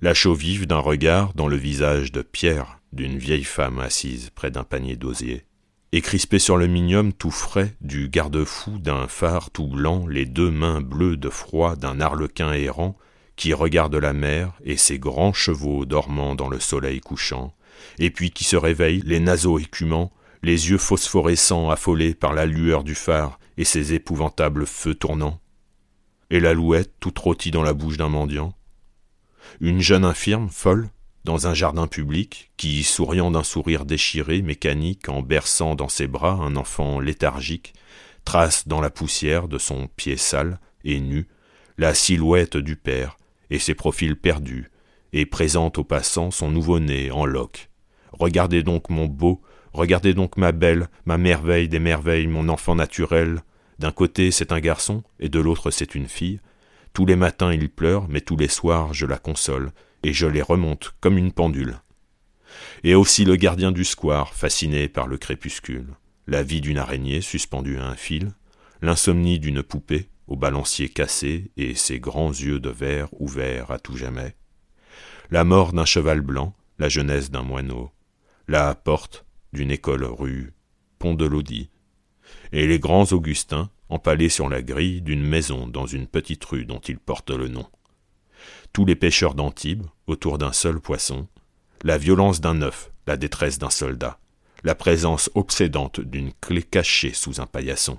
La chaux vive d'un regard dans le visage de pierre d'une vieille femme assise près d'un panier d'osier. Et crispé sur le minium tout frais du garde-fou d'un phare tout blanc, les deux mains bleues de froid d'un arlequin errant, qui regarde la mer et ses grands chevaux dormant dans le soleil couchant, et puis qui se réveille, les naseaux écumants, les yeux phosphorescents affolés par la lueur du phare et ses épouvantables feux tournants, et l'alouette tout rôtie dans la bouche d'un mendiant, une jeune infirme, folle, dans un jardin public, qui, souriant d'un sourire déchiré, mécanique, en berçant dans ses bras un enfant léthargique, trace dans la poussière de son pied sale et nu la silhouette du père, et ses profils perdus, et présente aux passants son nouveau-né en loques. Regardez donc mon beau, regardez donc ma belle, ma merveille des merveilles, mon enfant naturel. D'un côté c'est un garçon, et de l'autre c'est une fille. Tous les matins il pleure, mais tous les soirs je la console, et je les remonte comme une pendule. Et aussi le gardien du square, fasciné par le crépuscule, la vie d'une araignée suspendue à un fil, l'insomnie d'une poupée, au balancier cassé et ses grands yeux de verre ouverts à tout jamais, la mort d'un cheval blanc, la jeunesse d'un moineau, la porte d'une école rue Pont de Lodi, et les grands Augustins empalés sur la grille d'une maison dans une petite rue dont ils portent le nom. Tous les pêcheurs d'Antibes, autour d'un seul poisson, la violence d'un œuf, la détresse d'un soldat, la présence obsédante d'une clé cachée sous un paillasson,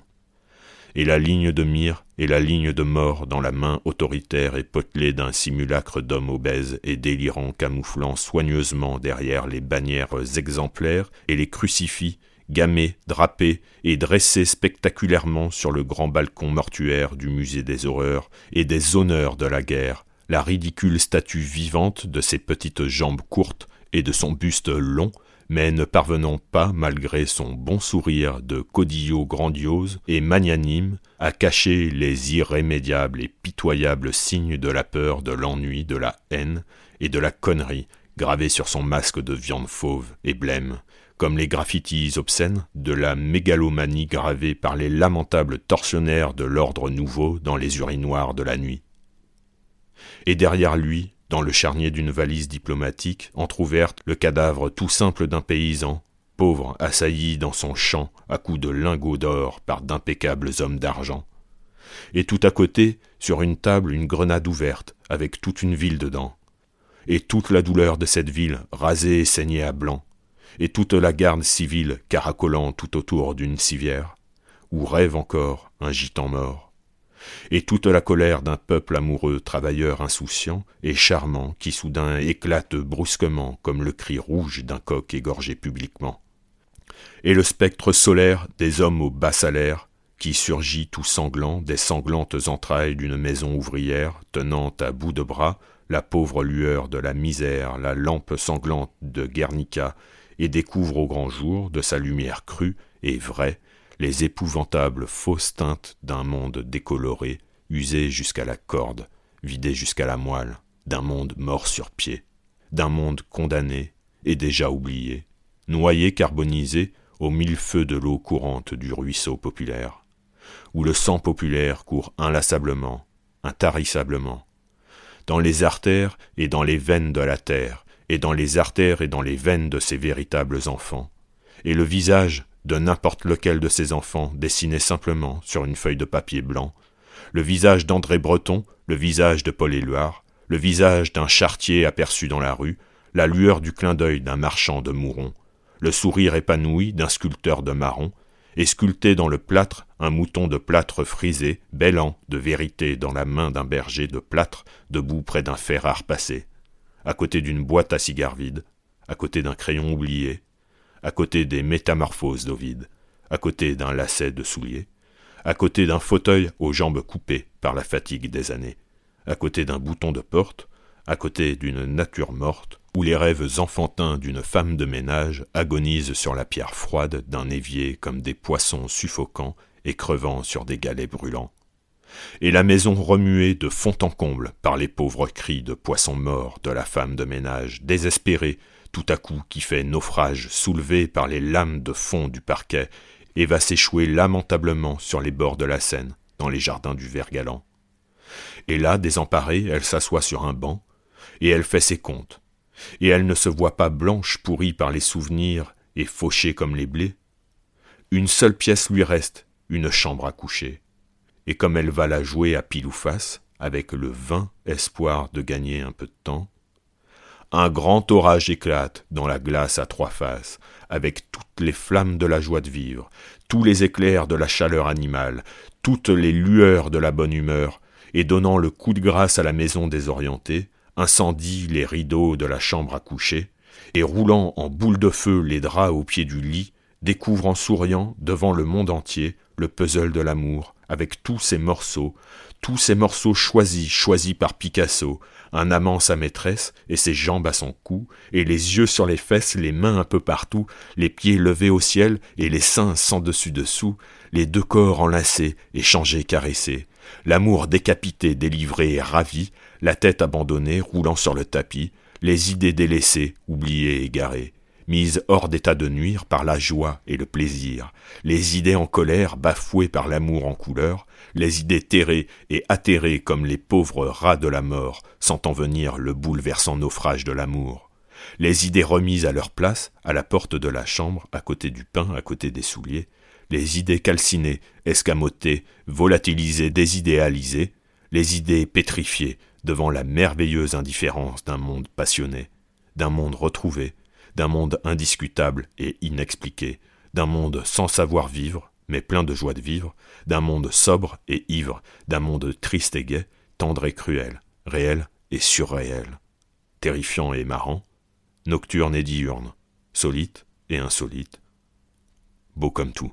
et la ligne de mire et la ligne de mort dans la main autoritaire et potelée d'un simulacre d'homme obèse et délirant camouflant soigneusement derrière les bannières exemplaires et les crucifix gamés, drapés et dressés spectaculairement sur le grand balcon mortuaire du musée des horreurs et des honneurs de la guerre, la ridicule statue vivante de ses petites jambes courtes et de son buste long, mais ne parvenant pas, malgré son bon sourire de caudillot grandiose et magnanime, à cacher les irrémédiables et pitoyables signes de la peur, de l'ennui, de la haine et de la connerie gravés sur son masque de viande fauve et blême, comme les graffitis obscènes de la mégalomanie gravée par les lamentables tortionnaires de l'ordre nouveau dans les urinoirs de la nuit. Et derrière lui, dans le charnier d'une valise diplomatique, entr'ouverte, le cadavre tout simple d'un paysan, pauvre, assailli dans son champ à coups de lingots d'or par d'impeccables hommes d'argent. Et tout à côté, sur une table, une grenade ouverte, avec toute une ville dedans. Et toute la douleur de cette ville, rasée et saignée à blanc. Et toute la garde civile caracolant tout autour d'une civière, où rêve encore un gitan mort et toute la colère d'un peuple amoureux, travailleur insouciant et charmant, qui soudain éclate brusquement comme le cri rouge d'un coq égorgé publiquement. Et le spectre solaire des hommes au bas salaire, qui surgit tout sanglant des sanglantes entrailles d'une maison ouvrière, tenant à bout de bras la pauvre lueur de la misère, la lampe sanglante de Guernica, et découvre au grand jour de sa lumière crue et vraie les épouvantables fausses teintes d'un monde décoloré, usé jusqu'à la corde, vidé jusqu'à la moelle, d'un monde mort sur pied, d'un monde condamné et déjà oublié, noyé carbonisé aux mille feux de l'eau courante du ruisseau populaire, où le sang populaire court inlassablement, intarissablement, dans les artères et dans les veines de la terre, et dans les artères et dans les veines de ses véritables enfants, et le visage de n'importe lequel de ses enfants dessiné simplement sur une feuille de papier blanc, le visage d'André Breton, le visage de Paul Éluard, le visage d'un chartier aperçu dans la rue, la lueur du clin d'œil d'un marchand de mourons, le sourire épanoui d'un sculpteur de marron, et sculpté dans le plâtre un mouton de plâtre frisé, bêlant de vérité dans la main d'un berger de plâtre debout près d'un fer à repasser, à côté d'une boîte à cigares vide, à côté d'un crayon oublié, à côté des métamorphoses d'Ovide, à côté d'un lacet de souliers, à côté d'un fauteuil aux jambes coupées par la fatigue des années, à côté d'un bouton de porte, à côté d'une nature morte, où les rêves enfantins d'une femme de ménage agonisent sur la pierre froide d'un évier comme des poissons suffocants et crevant sur des galets brûlants. Et la maison remuée de fond en comble par les pauvres cris de poissons morts de la femme de ménage, désespérée, tout à coup qui fait naufrage soulevée par les lames de fond du parquet et va s'échouer lamentablement sur les bords de la Seine, dans les jardins du Vert-Galant. Et là, désemparée, elle s'assoit sur un banc, et elle fait ses comptes, et elle ne se voit pas blanche pourrie par les souvenirs et fauchée comme les blés. Une seule pièce lui reste, une chambre à coucher, et comme elle va la jouer à pile ou face, avec le vain espoir de gagner un peu de temps, un grand orage éclate dans la glace à trois faces, avec toutes les flammes de la joie de vivre, tous les éclairs de la chaleur animale, toutes les lueurs de la bonne humeur, et donnant le coup de grâce à la maison désorientée, incendie les rideaux de la chambre à coucher, et roulant en boule de feu les draps au pied du lit, découvre en souriant devant le monde entier le puzzle de l'amour, avec tous ses morceaux, tous ces morceaux choisis, choisis par Picasso, un amant sa maîtresse, et ses jambes à son cou, et les yeux sur les fesses, les mains un peu partout, les pieds levés au ciel, et les seins sans dessus-dessous, les deux corps enlacés, échangés, caressés, l'amour décapité, délivré et ravi, la tête abandonnée, roulant sur le tapis, les idées délaissées, oubliées, égarées, mises hors d'état de nuire par la joie et le plaisir, les idées en colère, bafouées par l'amour en couleur, les idées terrées et atterrées comme les pauvres rats de la mort, sentant venir le bouleversant naufrage de l'amour, les idées remises à leur place, à la porte de la chambre, à côté du pain, à côté des souliers, les idées calcinées, escamotées, volatilisées, désidéalisées, les idées pétrifiées devant la merveilleuse indifférence d'un monde passionné, d'un monde retrouvé, d'un monde indiscutable et inexpliqué, d'un monde sans savoir vivre, mais plein de joie de vivre, d'un monde sobre et ivre, d'un monde triste et gai, tendre et cruel, réel et surréel, terrifiant et marrant, nocturne et diurne, solite et insolite, beau comme tout.